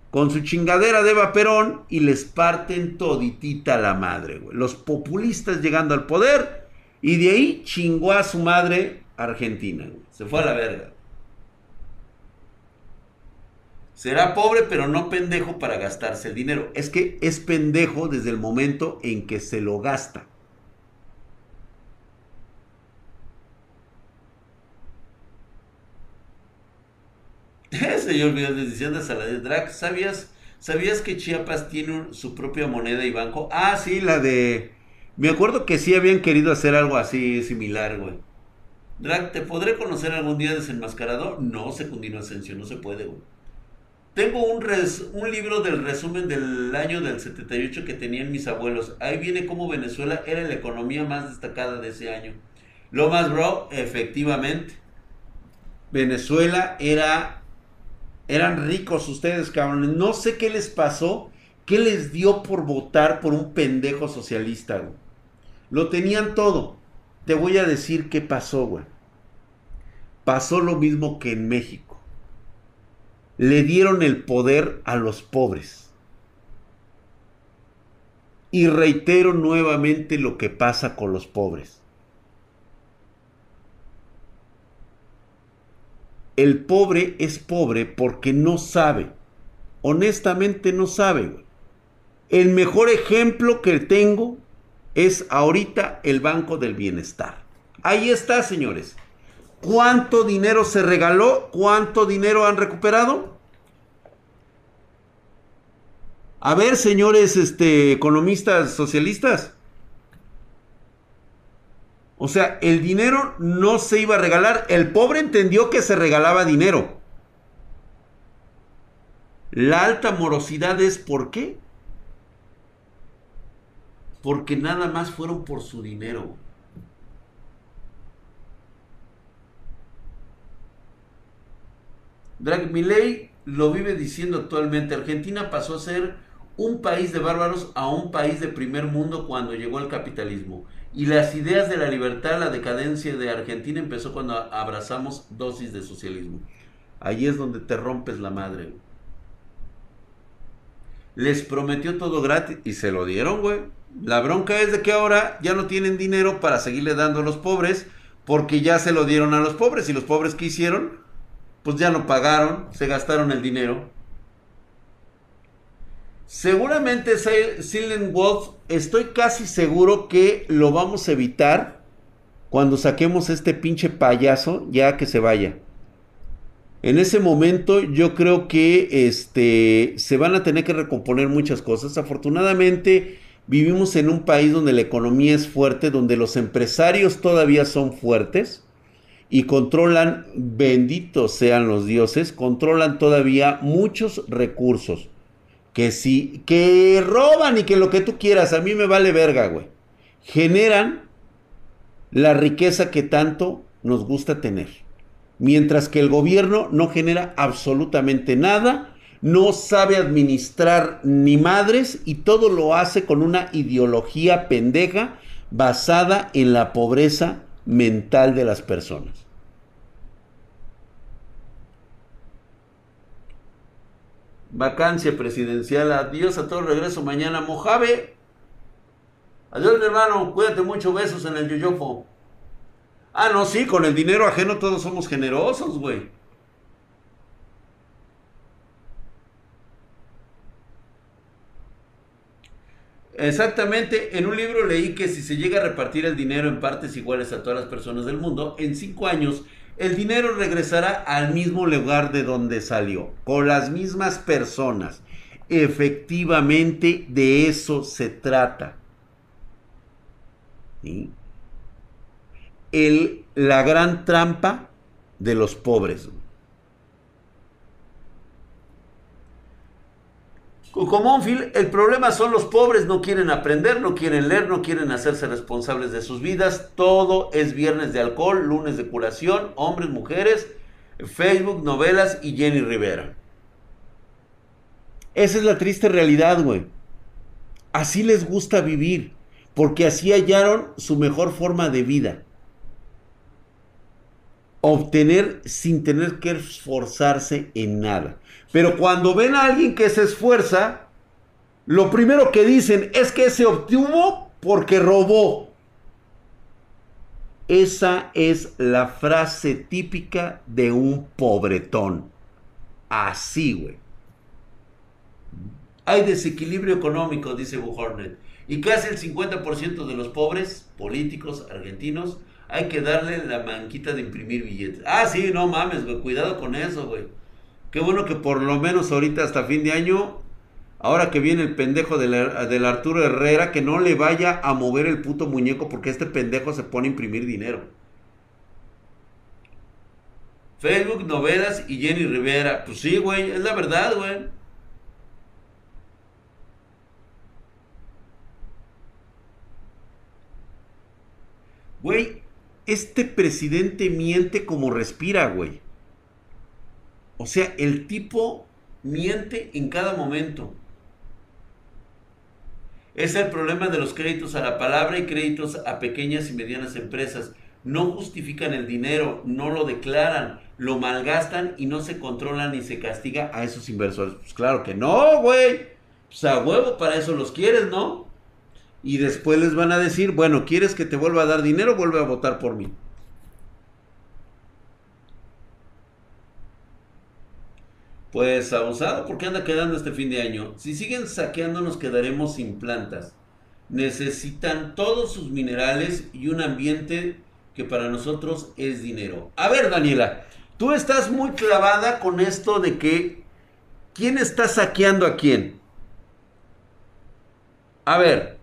con su chingadera de Eva Perón y les parten toditita la madre, güey. Los populistas llegando al poder y de ahí chingó a su madre Argentina, güey. Se fue a la verga. Será pobre, pero no pendejo para gastarse el dinero. Es que es pendejo desde el momento en que se lo gasta. Señor decisión de Saladez Drag, ¿sabías, ¿sabías que Chiapas tiene su propia moneda y banco? Ah, sí, la de... Me acuerdo que sí habían querido hacer algo así similar, güey. Drag, ¿te podré conocer algún día desenmascarado? No, Secundino Asensio, no se puede, güey. Tengo un, un libro del resumen del año del 78 que tenían mis abuelos. Ahí viene cómo Venezuela era la economía más destacada de ese año. Lo más, bro, efectivamente. Venezuela era eran ricos ustedes, cabrones. No sé qué les pasó. ¿Qué les dio por votar por un pendejo socialista? Lo tenían todo. Te voy a decir qué pasó, güey. Pasó lo mismo que en México. Le dieron el poder a los pobres. Y reitero nuevamente lo que pasa con los pobres. El pobre es pobre porque no sabe. Honestamente no sabe. El mejor ejemplo que tengo es ahorita el Banco del Bienestar. Ahí está, señores. ¿Cuánto dinero se regaló? ¿Cuánto dinero han recuperado? A ver, señores este, economistas socialistas. O sea, el dinero no se iba a regalar. El pobre entendió que se regalaba dinero. La alta morosidad es ¿por qué? Porque nada más fueron por su dinero. Drag Milley lo vive diciendo actualmente. Argentina pasó a ser un país de bárbaros a un país de primer mundo cuando llegó el capitalismo. Y las ideas de la libertad, la decadencia de Argentina empezó cuando abrazamos dosis de socialismo. Ahí es donde te rompes la madre. Les prometió todo gratis y se lo dieron, güey. La bronca es de que ahora ya no tienen dinero para seguirle dando a los pobres porque ya se lo dieron a los pobres y los pobres que hicieron, pues ya no pagaron, se gastaron el dinero. Seguramente Silent Wolf, estoy casi seguro que lo vamos a evitar cuando saquemos este pinche payaso ya que se vaya. En ese momento yo creo que este, se van a tener que recomponer muchas cosas. Afortunadamente vivimos en un país donde la economía es fuerte, donde los empresarios todavía son fuertes y controlan, benditos sean los dioses, controlan todavía muchos recursos. Que si, que roban y que lo que tú quieras, a mí me vale verga, güey. Generan la riqueza que tanto nos gusta tener. Mientras que el gobierno no genera absolutamente nada, no sabe administrar ni madres y todo lo hace con una ideología pendeja basada en la pobreza mental de las personas. Vacancia presidencial. Adiós a todo regreso mañana. Mojave. Adiós, mi hermano. Cuídate mucho. Besos en el yoyofo. Ah, no, sí, con el dinero ajeno todos somos generosos, güey. Exactamente, en un libro leí que si se llega a repartir el dinero en partes iguales a todas las personas del mundo, en cinco años el dinero regresará al mismo lugar de donde salió, con las mismas personas. Efectivamente, de eso se trata. La gran trampa de los pobres. Como el problema son los pobres, no quieren aprender, no quieren leer, no quieren hacerse responsables de sus vidas. Todo es viernes de alcohol, lunes de curación, hombres, mujeres, Facebook, novelas y Jenny Rivera. Esa es la triste realidad, güey. Así les gusta vivir, porque así hallaron su mejor forma de vida. Obtener sin tener que esforzarse en nada. Pero cuando ven a alguien que se esfuerza, lo primero que dicen es que se obtuvo porque robó. Esa es la frase típica de un pobretón. Así, güey. Hay desequilibrio económico, dice Buhornet. Y casi el 50% de los pobres políticos argentinos hay que darle la manquita de imprimir billetes. Ah, sí, no mames, güey. Cuidado con eso, güey. Qué bueno que por lo menos ahorita hasta fin de año, ahora que viene el pendejo del, Arturo Herrera, que no le vaya a mover el puto muñeco porque este pendejo se pone a imprimir dinero. Facebook, novelas y Jenny Rivera. Pues sí, güey, es la verdad, güey. Güey, este presidente miente como respira, güey. O sea, el tipo miente en cada momento. Es el problema de los créditos a la palabra y créditos a pequeñas y medianas empresas. No justifican el dinero, no lo declaran, lo malgastan y no se controlan ni se castiga a esos inversores. Pues claro que no, güey. Pues a huevo, para eso los quieres, ¿no? Y después les van a decir, bueno, ¿quieres que te vuelva a dar dinero? Vuelve a votar por mí. Pues abusado, ¿por qué anda quedando este fin de año? Si siguen saqueando nos quedaremos sin plantas. Necesitan todos sus minerales y un ambiente que para nosotros es dinero. A ver, Daniela, tú estás muy clavada con esto de que ¿quién está saqueando a quién? A ver,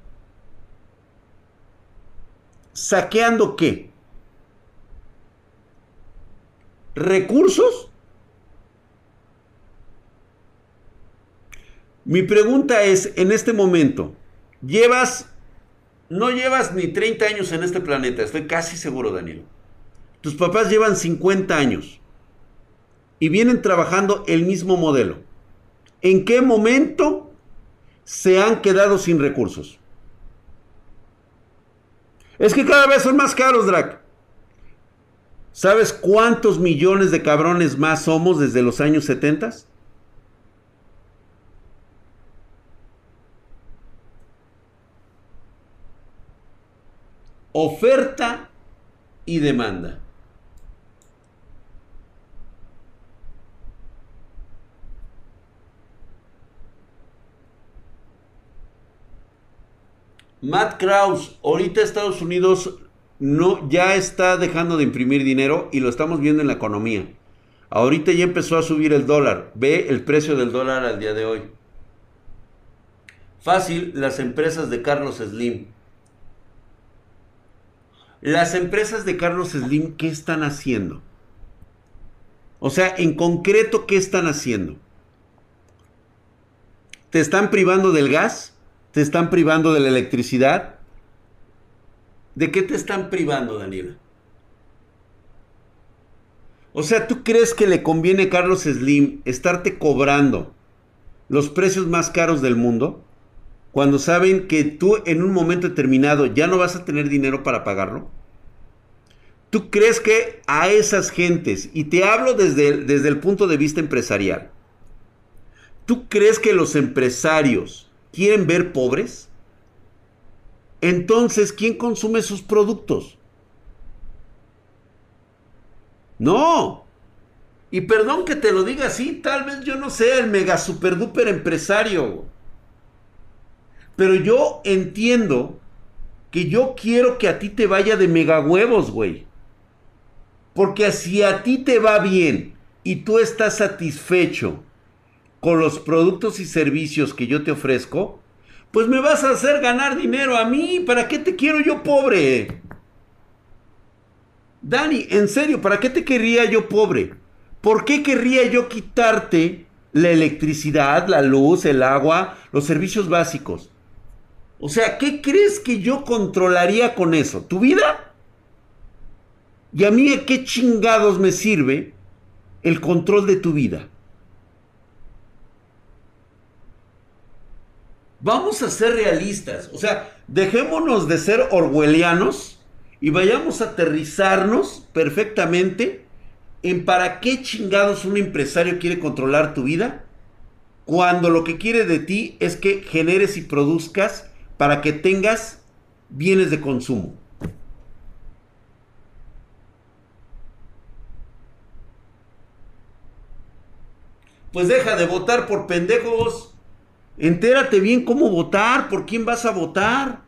¿saqueando qué? ¿Recursos? Mi pregunta es, en este momento, llevas, no llevas ni 30 años en este planeta, estoy casi seguro, Daniel. Tus papás llevan 50 años y vienen trabajando el mismo modelo. ¿En qué momento se han quedado sin recursos? Es que cada vez son más caros, Drac. ¿Sabes cuántos millones de cabrones más somos desde los años 70? oferta y demanda. Matt Krause, ahorita Estados Unidos no, ya está dejando de imprimir dinero y lo estamos viendo en la economía. Ahorita ya empezó a subir el dólar. Ve el precio del dólar al día de hoy. Fácil, las empresas de Carlos Slim. Las empresas de Carlos Slim, ¿qué están haciendo? O sea, en concreto, ¿qué están haciendo? ¿Te están privando del gas? ¿Te están privando de la electricidad? ¿De qué te están privando, Daniela? O sea, ¿tú crees que le conviene a Carlos Slim estarte cobrando los precios más caros del mundo? cuando saben que tú en un momento determinado ya no vas a tener dinero para pagarlo? ¿Tú crees que a esas gentes, y te hablo desde, desde el punto de vista empresarial, ¿tú crees que los empresarios quieren ver pobres? Entonces, ¿quién consume sus productos? No. Y perdón que te lo diga así, tal vez yo no sea el mega super duper empresario. Pero yo entiendo que yo quiero que a ti te vaya de mega huevos, güey. Porque si a ti te va bien y tú estás satisfecho con los productos y servicios que yo te ofrezco, pues me vas a hacer ganar dinero a mí. ¿Para qué te quiero yo pobre? Dani, en serio, ¿para qué te querría yo pobre? ¿Por qué querría yo quitarte la electricidad, la luz, el agua, los servicios básicos? O sea, ¿qué crees que yo controlaría con eso? ¿Tu vida? ¿Y a mí qué chingados me sirve el control de tu vida? Vamos a ser realistas. O sea, dejémonos de ser orwellianos y vayamos a aterrizarnos perfectamente en para qué chingados un empresario quiere controlar tu vida cuando lo que quiere de ti es que generes y produzcas para que tengas bienes de consumo. Pues deja de votar por pendejos. Entérate bien cómo votar, por quién vas a votar.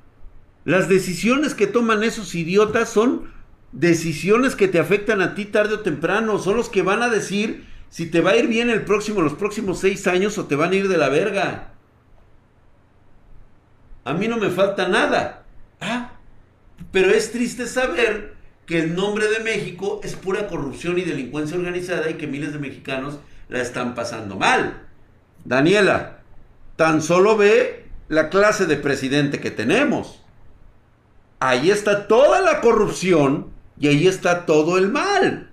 Las decisiones que toman esos idiotas son decisiones que te afectan a ti tarde o temprano. Son los que van a decir si te va a ir bien el próximo, los próximos seis años o te van a ir de la verga. A mí no me falta nada. Ah, pero es triste saber que el nombre de México es pura corrupción y delincuencia organizada y que miles de mexicanos la están pasando mal. Daniela, tan solo ve la clase de presidente que tenemos. Ahí está toda la corrupción y ahí está todo el mal.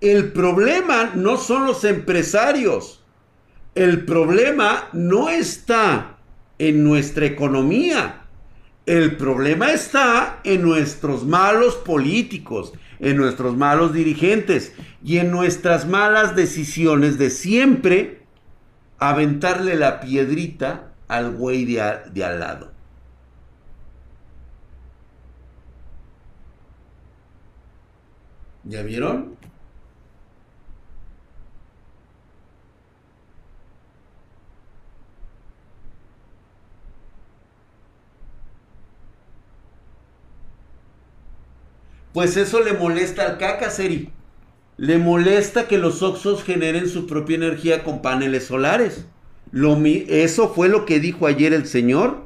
El problema no son los empresarios. El problema no está en nuestra economía. El problema está en nuestros malos políticos, en nuestros malos dirigentes y en nuestras malas decisiones de siempre aventarle la piedrita al güey de, de al lado. ¿Ya vieron? Pues eso le molesta al caca, Seri. Le molesta que los Oxos generen su propia energía con paneles solares. Lo, eso fue lo que dijo ayer el señor,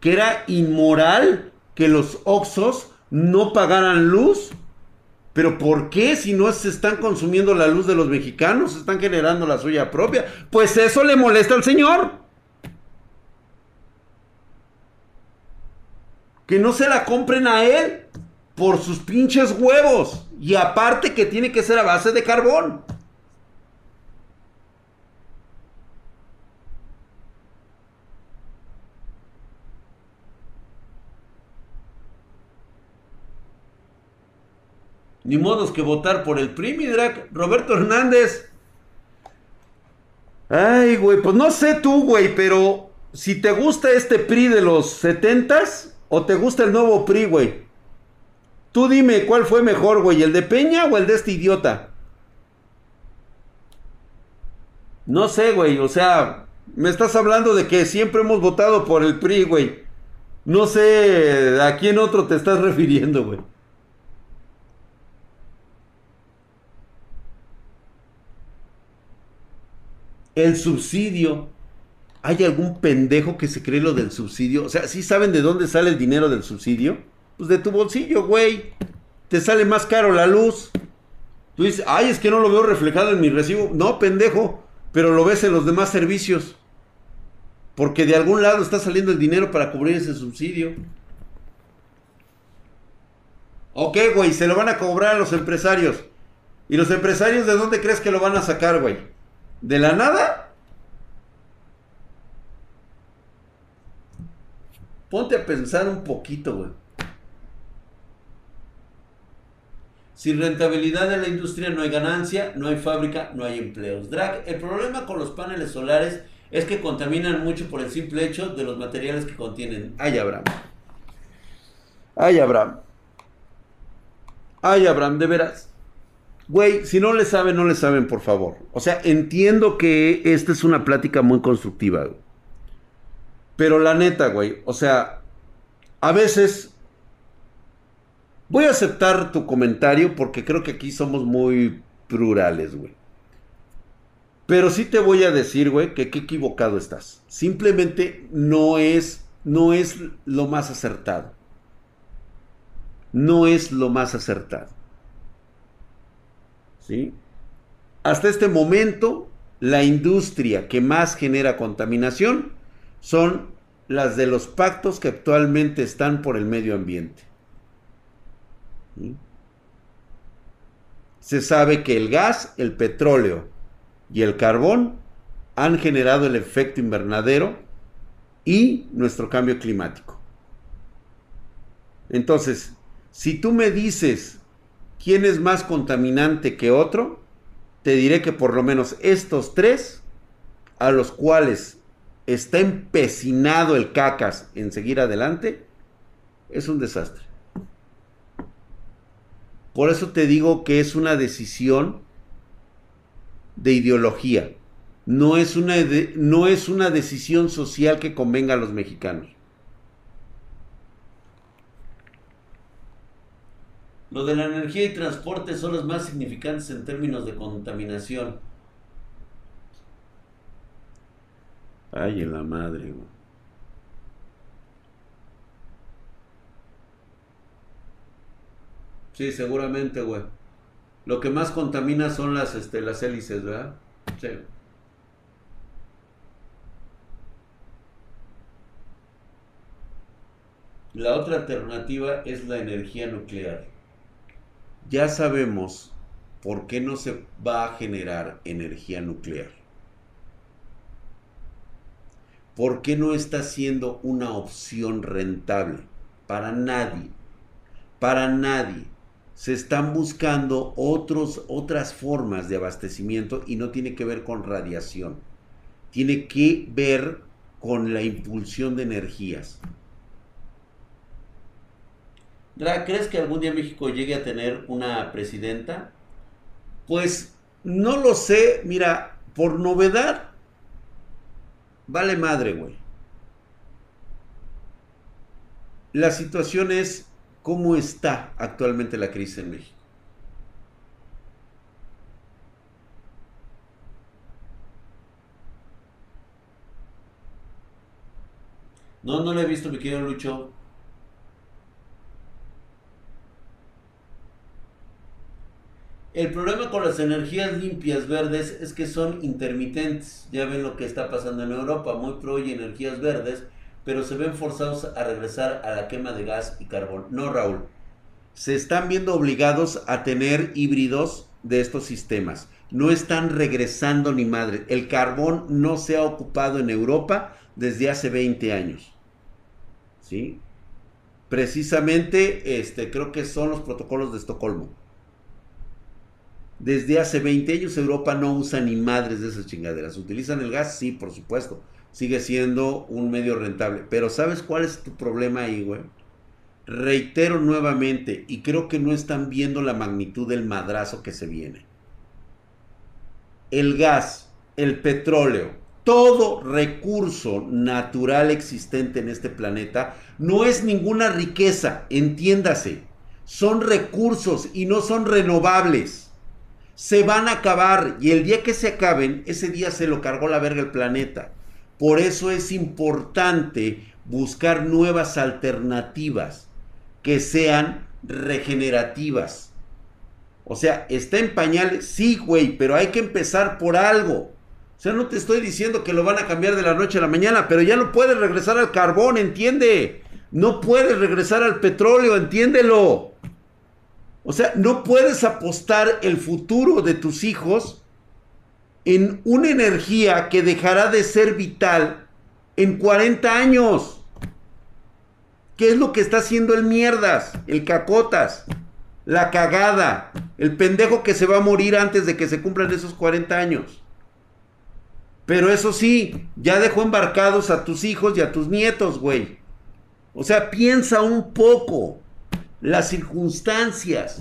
que era inmoral que los Oxos no pagaran luz. Pero ¿por qué si no se están consumiendo la luz de los mexicanos? Se están generando la suya propia. Pues eso le molesta al señor. Que no se la compren a él por sus pinches huevos. Y aparte que tiene que ser a base de carbón. Ni modos que votar por el PRI, Roberto Hernández. Ay, güey, pues no sé tú, güey, pero si te gusta este PRI de los setentas o te gusta el nuevo PRI, güey. Tú dime cuál fue mejor, güey, el de Peña o el de este idiota. No sé, güey, o sea, me estás hablando de que siempre hemos votado por el PRI, güey. No sé a quién otro te estás refiriendo, güey. El subsidio. ¿Hay algún pendejo que se cree lo del subsidio? O sea, ¿sí saben de dónde sale el dinero del subsidio? Pues de tu bolsillo, güey. Te sale más caro la luz. Tú dices, ay, es que no lo veo reflejado en mi recibo. No, pendejo. Pero lo ves en los demás servicios. Porque de algún lado está saliendo el dinero para cubrir ese subsidio. Ok, güey, se lo van a cobrar a los empresarios. ¿Y los empresarios de dónde crees que lo van a sacar, güey? ¿De la nada? Ponte a pensar un poquito, güey. Sin rentabilidad en la industria no hay ganancia, no hay fábrica, no hay empleos. Drag, el problema con los paneles solares es que contaminan mucho por el simple hecho de los materiales que contienen. Ay, Abraham. Ay, Abraham. Ay, Abraham, de veras. Güey, si no le saben, no le saben, por favor. O sea, entiendo que esta es una plática muy constructiva. Pero la neta, güey, o sea, a veces voy a aceptar tu comentario porque creo que aquí somos muy plurales, güey. Pero sí te voy a decir, güey, que qué equivocado estás. Simplemente no es, no es lo más acertado. No es lo más acertado. ¿Sí? Hasta este momento, la industria que más genera contaminación son las de los pactos que actualmente están por el medio ambiente. Se sabe que el gas, el petróleo, y el carbón han generado el efecto invernadero y nuestro cambio climático. Entonces, si tú me dices quién es más contaminante que otro, te diré que por lo menos estos tres, a los cuales está empecinado el cacas en seguir adelante, es un desastre. Por eso te digo que es una decisión de ideología. No es, una no es una decisión social que convenga a los mexicanos. Lo de la energía y transporte son los más significantes en términos de contaminación. Ay, en la madre, Sí, seguramente, güey. Lo que más contamina son las, este, las hélices, ¿verdad? Sí. La otra alternativa es la energía nuclear. Ya sabemos por qué no se va a generar energía nuclear. ¿Por qué no está siendo una opción rentable? Para nadie. Para nadie se están buscando otros, otras formas de abastecimiento y no tiene que ver con radiación. Tiene que ver con la impulsión de energías. ¿crees que algún día México llegue a tener una presidenta? Pues no lo sé. Mira, por novedad, vale madre, güey. La situación es ¿Cómo está actualmente la crisis en México? No, no lo he visto, mi querido Lucho. El problema con las energías limpias verdes es que son intermitentes. Ya ven lo que está pasando en Europa, muy pro y energías verdes, pero se ven forzados a regresar a la quema de gas y carbón. No, Raúl. Se están viendo obligados a tener híbridos de estos sistemas. No están regresando ni madre. El carbón no se ha ocupado en Europa desde hace 20 años. ¿Sí? Precisamente, este, creo que son los protocolos de Estocolmo. Desde hace 20 años Europa no usa ni madres de esas chingaderas. ¿Utilizan el gas? Sí, por supuesto sigue siendo un medio rentable. Pero ¿sabes cuál es tu problema ahí, güey? Reitero nuevamente, y creo que no están viendo la magnitud del madrazo que se viene. El gas, el petróleo, todo recurso natural existente en este planeta no es ninguna riqueza, entiéndase. Son recursos y no son renovables. Se van a acabar y el día que se acaben, ese día se lo cargó la verga el planeta. Por eso es importante buscar nuevas alternativas que sean regenerativas. O sea, está en pañales, sí, güey, pero hay que empezar por algo. O sea, no te estoy diciendo que lo van a cambiar de la noche a la mañana, pero ya no puedes regresar al carbón, entiende. No puedes regresar al petróleo, entiéndelo. O sea, no puedes apostar el futuro de tus hijos en una energía que dejará de ser vital en 40 años. ¿Qué es lo que está haciendo el mierdas, el cacotas, la cagada, el pendejo que se va a morir antes de que se cumplan esos 40 años? Pero eso sí, ya dejó embarcados a tus hijos y a tus nietos, güey. O sea, piensa un poco las circunstancias.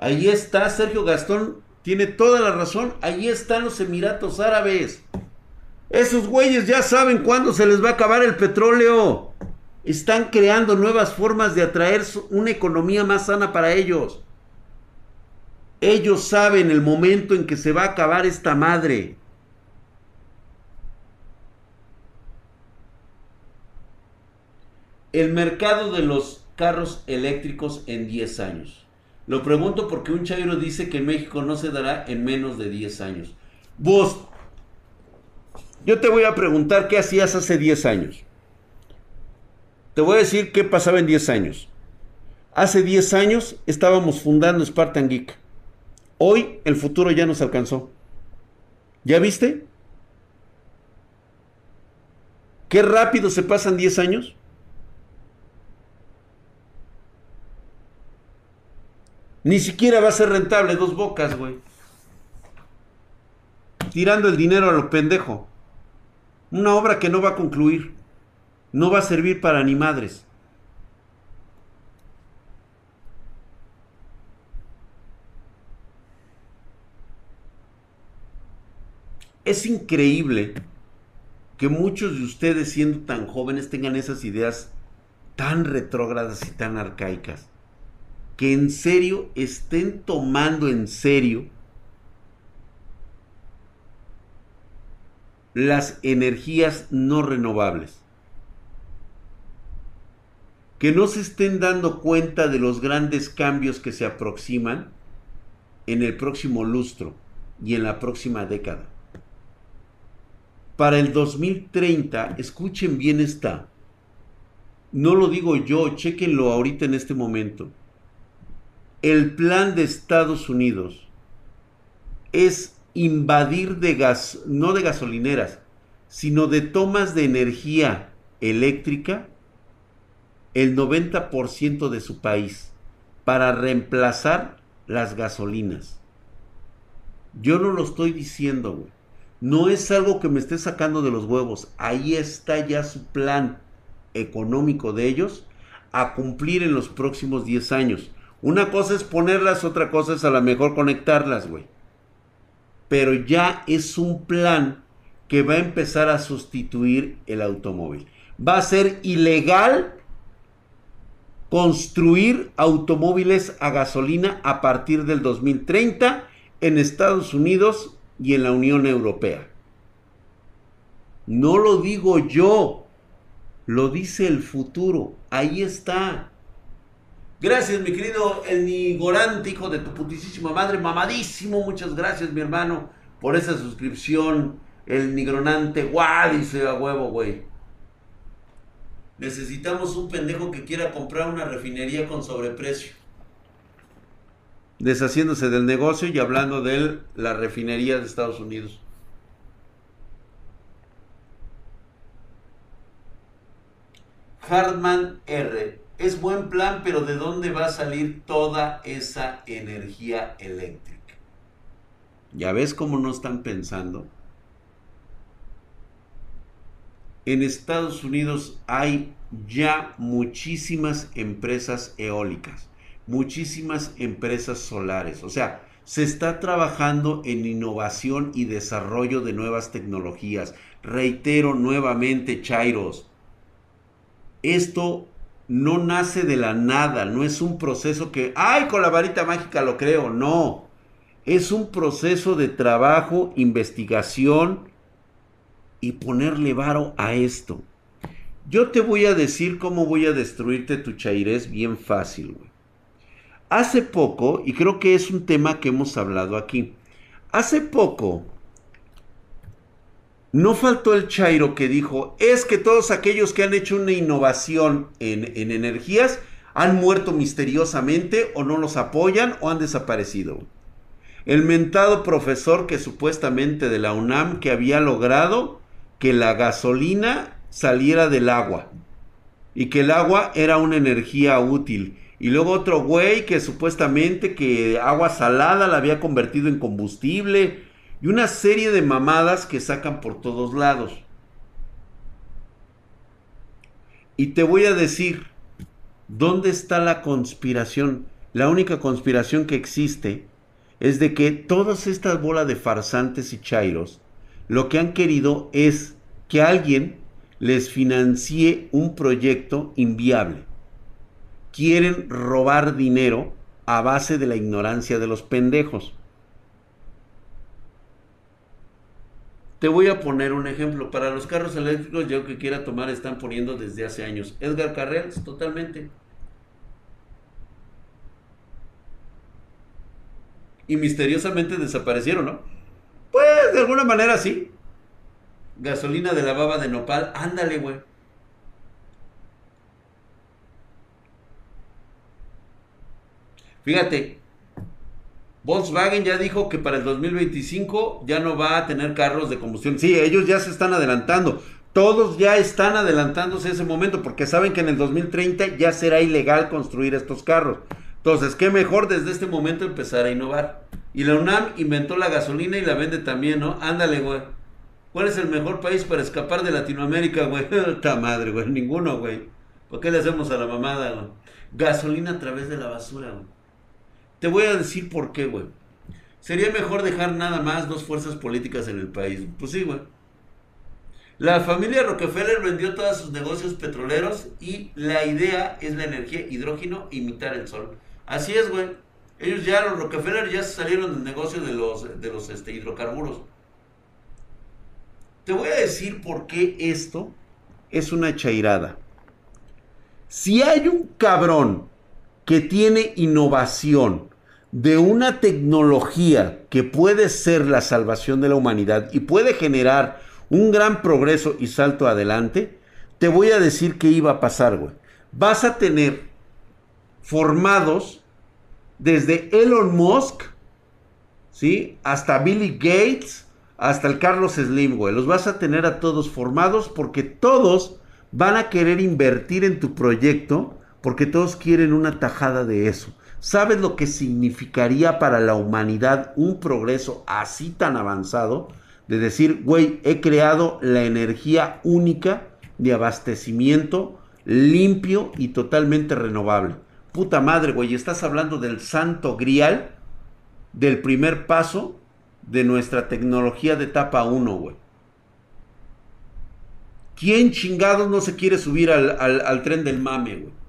Ahí está Sergio Gastón, tiene toda la razón. Ahí están los Emiratos Árabes. Esos güeyes ya saben cuándo se les va a acabar el petróleo. Están creando nuevas formas de atraer una economía más sana para ellos. Ellos saben el momento en que se va a acabar esta madre. El mercado de los carros eléctricos en 10 años. Lo pregunto porque un chairo dice que México no se dará en menos de 10 años. Vos, yo te voy a preguntar qué hacías hace 10 años. Te voy a decir qué pasaba en 10 años. Hace 10 años estábamos fundando Spartan Geek. Hoy el futuro ya nos alcanzó. ¿Ya viste? ¿Qué rápido se pasan 10 años? Ni siquiera va a ser rentable dos bocas, güey. Tirando el dinero a lo pendejo. Una obra que no va a concluir. No va a servir para ni madres. Es increíble que muchos de ustedes siendo tan jóvenes tengan esas ideas tan retrógradas y tan arcaicas que en serio estén tomando en serio las energías no renovables. Que no se estén dando cuenta de los grandes cambios que se aproximan en el próximo lustro y en la próxima década. Para el 2030, escuchen bien esta. No lo digo yo, chequenlo ahorita en este momento el plan de Estados Unidos es invadir de gas, no de gasolineras, sino de tomas de energía eléctrica el 90% de su país para reemplazar las gasolinas. Yo no lo estoy diciendo, güey. No es algo que me esté sacando de los huevos. Ahí está ya su plan económico de ellos a cumplir en los próximos 10 años. Una cosa es ponerlas, otra cosa es a lo mejor conectarlas, güey. Pero ya es un plan que va a empezar a sustituir el automóvil. Va a ser ilegal construir automóviles a gasolina a partir del 2030 en Estados Unidos y en la Unión Europea. No lo digo yo, lo dice el futuro. Ahí está. Gracias, mi querido El Nigorante, hijo de tu putísima madre, mamadísimo. Muchas gracias, mi hermano, por esa suscripción. El Nigronante, guau, dice a huevo, güey. Necesitamos un pendejo que quiera comprar una refinería con sobreprecio. Deshaciéndose del negocio y hablando de la refinería de Estados Unidos. Hartman R. Es buen plan, pero ¿de dónde va a salir toda esa energía eléctrica? ¿Ya ves cómo no están pensando? En Estados Unidos hay ya muchísimas empresas eólicas, muchísimas empresas solares. O sea, se está trabajando en innovación y desarrollo de nuevas tecnologías. Reitero nuevamente, Chairos, esto no nace de la nada, no es un proceso que, ay, con la varita mágica lo creo, no. Es un proceso de trabajo, investigación y ponerle varo a esto. Yo te voy a decir cómo voy a destruirte tu chairés bien fácil, güey. Hace poco, y creo que es un tema que hemos hablado aquí, hace poco no faltó el Chairo que dijo, es que todos aquellos que han hecho una innovación en, en energías han muerto misteriosamente o no los apoyan o han desaparecido. El mentado profesor que supuestamente de la UNAM que había logrado que la gasolina saliera del agua y que el agua era una energía útil. Y luego otro güey que supuestamente que agua salada la había convertido en combustible y una serie de mamadas que sacan por todos lados. Y te voy a decir, ¿dónde está la conspiración? La única conspiración que existe es de que todas estas bolas de farsantes y chairos lo que han querido es que alguien les financie un proyecto inviable. Quieren robar dinero a base de la ignorancia de los pendejos. Te voy a poner un ejemplo. Para los carros eléctricos, yo que quiera tomar, están poniendo desde hace años. Edgar Carrels, totalmente. Y misteriosamente desaparecieron, ¿no? Pues de alguna manera sí. Gasolina de la baba de nopal, ándale, güey. Fíjate, Volkswagen ya dijo que para el 2025 ya no va a tener carros de combustión. Sí, ellos ya se están adelantando. Todos ya están adelantándose a ese momento porque saben que en el 2030 ya será ilegal construir estos carros. Entonces, qué mejor desde este momento empezar a innovar. Y la UNAM inventó la gasolina y la vende también, ¿no? Ándale, güey. ¿Cuál es el mejor país para escapar de Latinoamérica, güey? ¡Ta madre, güey! Ninguno, güey. ¿Por qué le hacemos a la mamada, güey? Gasolina a través de la basura, güey. Te voy a decir por qué, güey. Sería mejor dejar nada más dos fuerzas políticas en el país. Pues sí, güey. La familia Rockefeller vendió todos sus negocios petroleros y la idea es la energía hidrógeno imitar el sol. Así es, güey. Ellos ya, los Rockefeller, ya salieron del negocio de los, de los este, hidrocarburos. Te voy a decir por qué esto es una chairada. Si hay un cabrón que tiene innovación, de una tecnología que puede ser la salvación de la humanidad y puede generar un gran progreso y salto adelante, te voy a decir qué iba a pasar, güey. Vas a tener formados desde Elon Musk, ¿sí? Hasta Billy Gates, hasta el Carlos Slim, güey. Los vas a tener a todos formados porque todos van a querer invertir en tu proyecto porque todos quieren una tajada de eso. ¿Sabes lo que significaría para la humanidad un progreso así tan avanzado? De decir, güey, he creado la energía única de abastecimiento limpio y totalmente renovable. Puta madre, güey, estás hablando del santo grial del primer paso de nuestra tecnología de etapa 1, güey. ¿Quién chingados no se quiere subir al, al tren del mame, güey?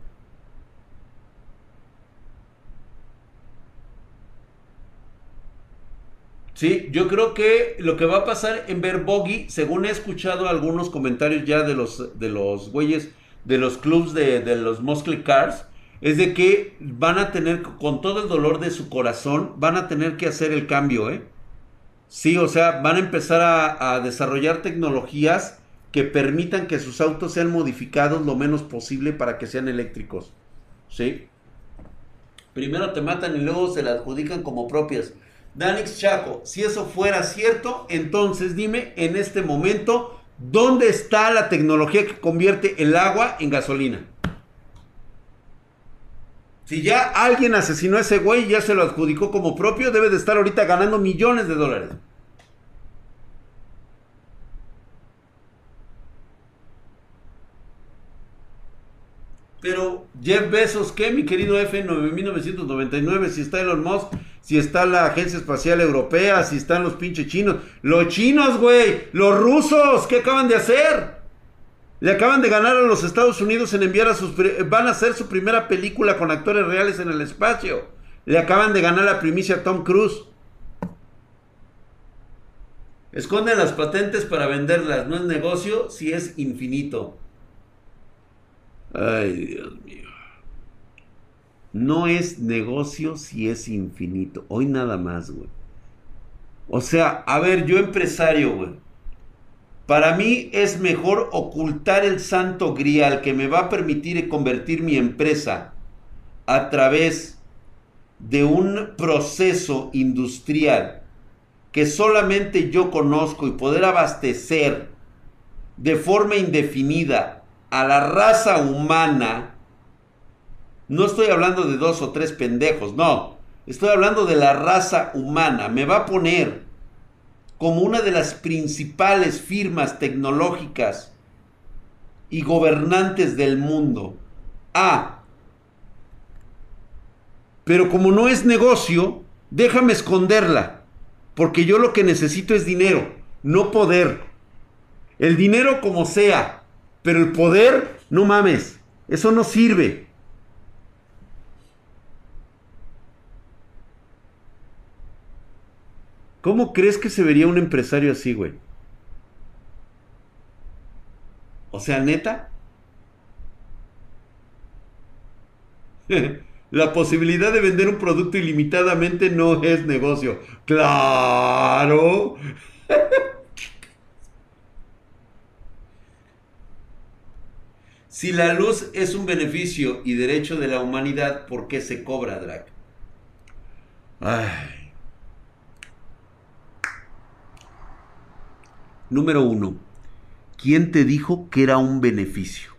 Sí, yo creo que lo que va a pasar en ver Boggy, según he escuchado algunos comentarios ya de los de los güeyes de los clubs de, los Muscle Cars, es de que van a tener, con todo el dolor de su corazón, van a tener que hacer el cambio, ¿eh? Sí, o sea, van a empezar a, a desarrollar tecnologías que permitan que sus autos sean modificados lo menos posible para que sean eléctricos. ¿Sí? Primero te matan y luego se las adjudican como propias. Danix Chaco, si eso fuera cierto, entonces dime en este momento, ¿dónde está la tecnología que convierte el agua en gasolina? Si ya alguien asesinó a ese güey y ya se lo adjudicó como propio, debe de estar ahorita ganando millones de dólares. Jeff Bezos, ¿qué, mi querido F? 9999. Si está Elon Musk, si está la Agencia Espacial Europea, si están los pinches chinos. Los chinos, güey. Los rusos, ¿qué acaban de hacer? Le acaban de ganar a los Estados Unidos en enviar a sus... Van a hacer su primera película con actores reales en el espacio. Le acaban de ganar la primicia a Tom Cruise. Esconden las patentes para venderlas. No es negocio si es infinito. Ay, Dios mío. No es negocio si es infinito. Hoy nada más, güey. O sea, a ver, yo empresario, güey. Para mí es mejor ocultar el santo grial que me va a permitir convertir mi empresa a través de un proceso industrial que solamente yo conozco y poder abastecer de forma indefinida a la raza humana, no estoy hablando de dos o tres pendejos, no, estoy hablando de la raza humana, me va a poner como una de las principales firmas tecnológicas y gobernantes del mundo. Ah, pero como no es negocio, déjame esconderla, porque yo lo que necesito es dinero, no poder. El dinero como sea, pero el poder, no mames, eso no sirve. ¿Cómo crees que se vería un empresario así, güey? O sea, neta. La posibilidad de vender un producto ilimitadamente no es negocio. Claro. Si la luz es un beneficio y derecho de la humanidad, ¿por qué se cobra, Drac? Ay. Número uno. ¿Quién te dijo que era un beneficio?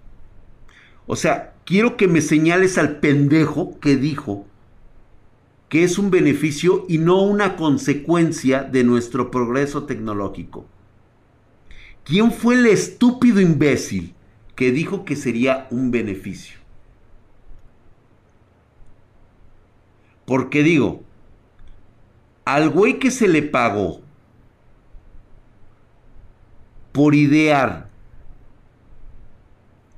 O sea, quiero que me señales al pendejo que dijo que es un beneficio y no una consecuencia de nuestro progreso tecnológico. ¿Quién fue el estúpido imbécil que dijo que sería un beneficio. Porque digo, al güey que se le pagó por idear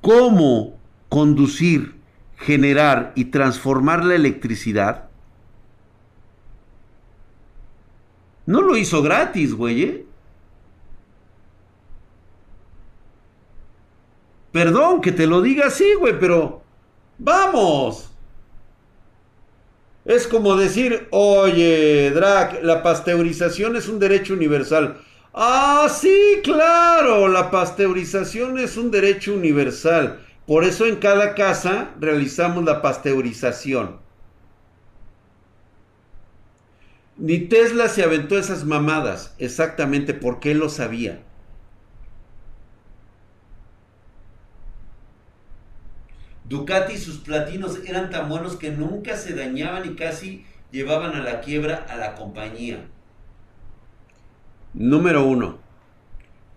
cómo conducir, generar y transformar la electricidad, no lo hizo gratis, güey. ¿eh? Perdón que te lo diga así, güey, pero vamos. Es como decir, oye, Drac, la pasteurización es un derecho universal. Ah, sí, claro, la pasteurización es un derecho universal. Por eso en cada casa realizamos la pasteurización. Ni Tesla se aventó esas mamadas, exactamente porque lo sabía. Ducati y sus platinos eran tan buenos que nunca se dañaban y casi llevaban a la quiebra a la compañía. Número uno.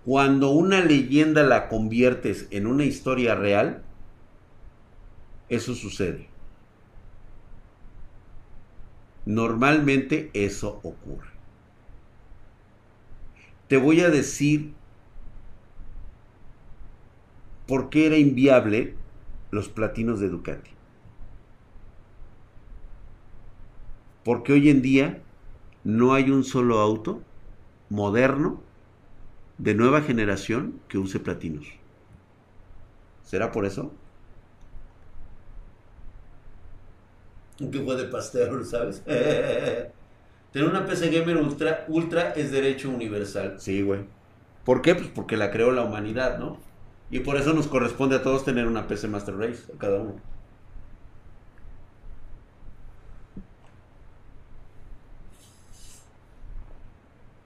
Cuando una leyenda la conviertes en una historia real, eso sucede. Normalmente eso ocurre. Te voy a decir por qué era inviable los platinos de Ducati. Porque hoy en día no hay un solo auto moderno de nueva generación que use platinos. ¿Será por eso? Un fue de pastel, ¿sabes? Tener una PC Gamer Ultra, Ultra es derecho universal. Sí, güey. ¿Por qué? Pues porque la creó la humanidad, ¿no? Y por eso nos corresponde a todos tener una PC Master Race, a cada uno.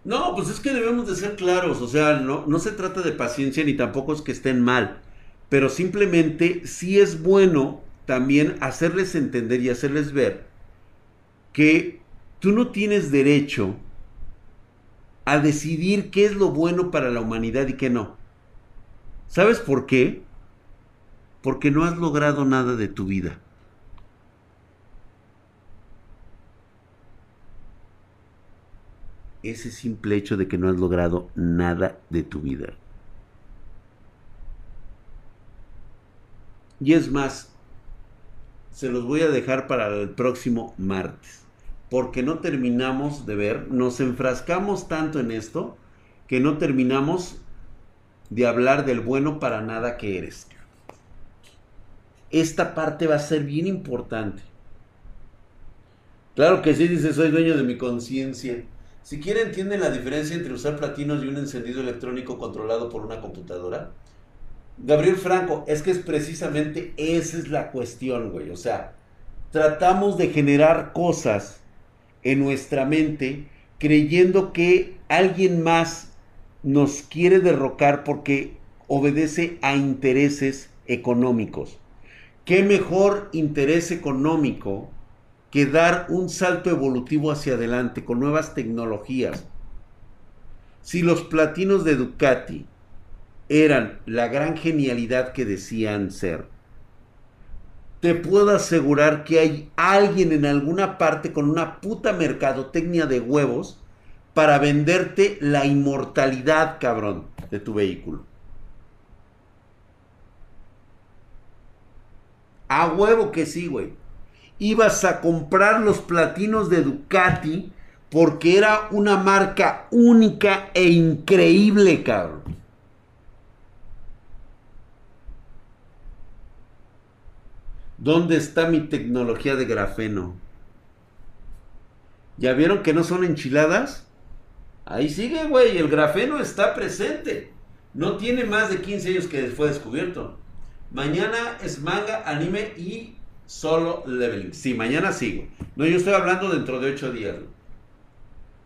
No, pues es que debemos de ser claros, o sea, no, no se trata de paciencia ni tampoco es que estén mal, pero simplemente sí es bueno también hacerles entender y hacerles ver que tú no tienes derecho a decidir qué es lo bueno para la humanidad y qué no. ¿Sabes por qué? Porque no has logrado nada de tu vida. Ese simple hecho de que no has logrado nada de tu vida. Y es más, se los voy a dejar para el próximo martes. Porque no terminamos de ver, nos enfrascamos tanto en esto que no terminamos de hablar del bueno para nada que eres. Esta parte va a ser bien importante. Claro que sí, dice, soy dueño de mi conciencia. Si quiere, entienden la diferencia entre usar platinos y un encendido electrónico controlado por una computadora. Gabriel Franco, es que es precisamente esa es la cuestión, güey. O sea, tratamos de generar cosas en nuestra mente creyendo que alguien más nos quiere derrocar porque obedece a intereses económicos. ¿Qué mejor interés económico que dar un salto evolutivo hacia adelante con nuevas tecnologías? Si los platinos de Ducati eran la gran genialidad que decían ser, te puedo asegurar que hay alguien en alguna parte con una puta mercadotecnia de huevos para venderte la inmortalidad, cabrón, de tu vehículo. A huevo que sí, güey. Ibas a comprar los platinos de Ducati porque era una marca única e increíble, cabrón. ¿Dónde está mi tecnología de grafeno? ¿Ya vieron que no son enchiladas? Ahí sigue, güey, el grafeno está presente. No tiene más de 15 años que fue descubierto. Mañana es manga, anime y solo leveling. Sí, mañana sigo. No, yo estoy hablando dentro de 8 días.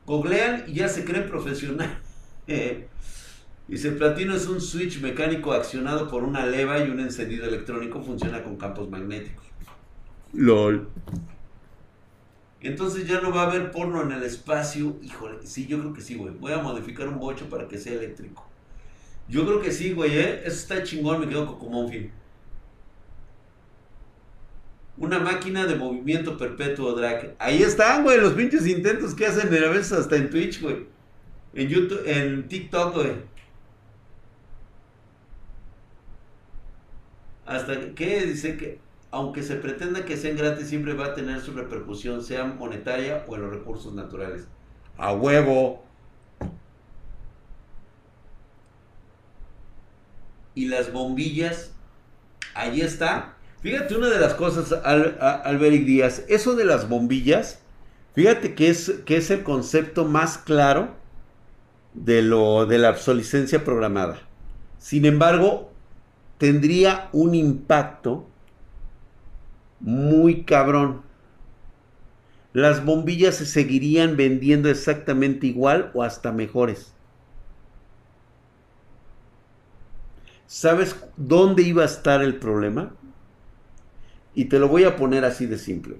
Googlean y ya se creen profesional. Dice, el platino es un switch mecánico accionado por una leva y un encendido electrónico. Funciona con campos magnéticos. LOL. Entonces ya no va a haber porno en el espacio. Híjole, sí, yo creo que sí, güey. Voy a modificar un bocho para que sea eléctrico. Yo creo que sí, güey, ¿eh? Eso está chingón, me quedo como un fin. Una máquina de movimiento perpetuo, drag. Ahí están, güey, los pinches intentos que hacen a veces hasta en Twitch, güey. En YouTube, en TikTok, güey. Hasta que dice que aunque se pretenda que sean gratis, siempre va a tener su repercusión, sea monetaria o en los recursos naturales. A huevo. Y las bombillas, ahí está. Fíjate una de las cosas, Al, Alberic Díaz, eso de las bombillas, fíjate que es, que es el concepto más claro de, lo, de la obsolescencia programada. Sin embargo, tendría un impacto muy cabrón. Las bombillas se seguirían vendiendo exactamente igual o hasta mejores. ¿Sabes dónde iba a estar el problema? Y te lo voy a poner así de simple.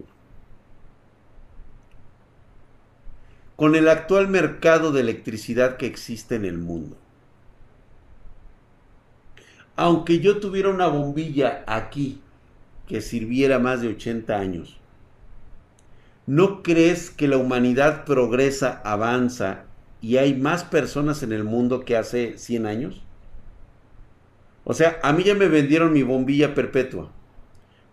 Con el actual mercado de electricidad que existe en el mundo. Aunque yo tuviera una bombilla aquí que sirviera más de 80 años. ¿No crees que la humanidad progresa, avanza y hay más personas en el mundo que hace 100 años? O sea, a mí ya me vendieron mi bombilla perpetua.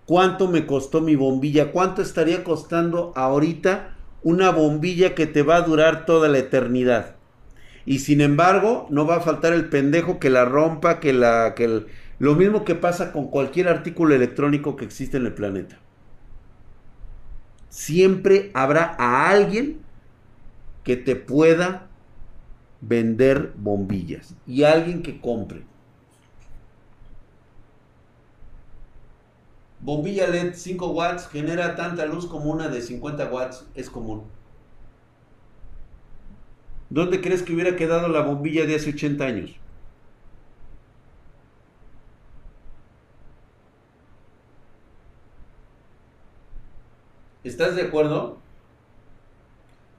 ¿Cuánto me costó mi bombilla? ¿Cuánto estaría costando ahorita una bombilla que te va a durar toda la eternidad? Y sin embargo, no va a faltar el pendejo que la rompa, que la que el, lo mismo que pasa con cualquier artículo electrónico que existe en el planeta. Siempre habrá a alguien que te pueda vender bombillas y alguien que compre. Bombilla LED 5 watts genera tanta luz como una de 50 watts es común. ¿Dónde crees que hubiera quedado la bombilla de hace 80 años? ¿Estás de acuerdo?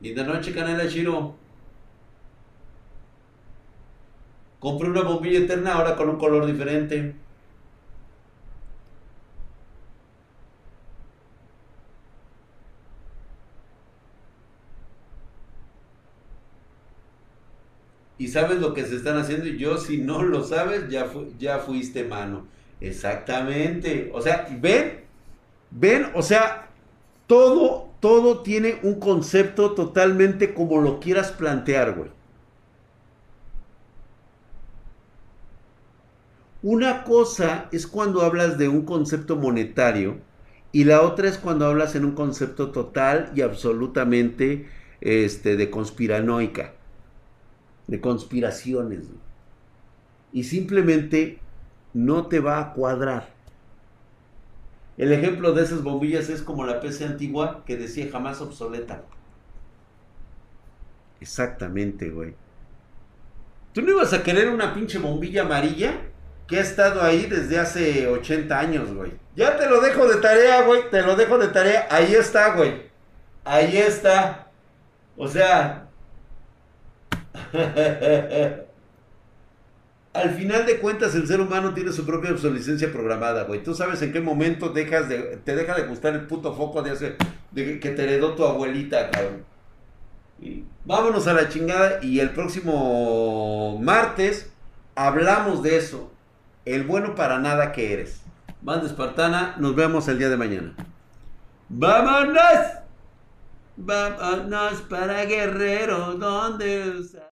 Y de noche Canela Shiro. Compré una bombilla eterna ahora con un color diferente. y sabes lo que se están haciendo y yo si no lo sabes ya, ya fuiste mano. Exactamente. O sea, ven, ven, o sea, todo, todo tiene un concepto totalmente como lo quieras plantear, güey. Una cosa es cuando hablas de un concepto monetario y la otra es cuando hablas en un concepto total y absolutamente este, de conspiranoica, de conspiraciones. Y simplemente no te va a cuadrar. El ejemplo de esas bombillas es como la PC antigua que decía jamás obsoleta. Exactamente, güey. ¿Tú no ibas a querer una pinche bombilla amarilla? que ha estado ahí desde hace 80 años, güey. Ya te lo dejo de tarea, güey. Te lo dejo de tarea. Ahí está, güey. Ahí está. O sea. Al final de cuentas, el ser humano tiene su propia obsolescencia programada, güey. Tú sabes en qué momento dejas de, te deja de gustar el puto foco de, que te heredó tu abuelita, cabrón. Vámonos a la chingada y el próximo martes hablamos de eso el bueno para nada que eres. Banda Espartana, nos vemos el día de mañana. ¡Vámonos! Vámonos para Guerrero, donde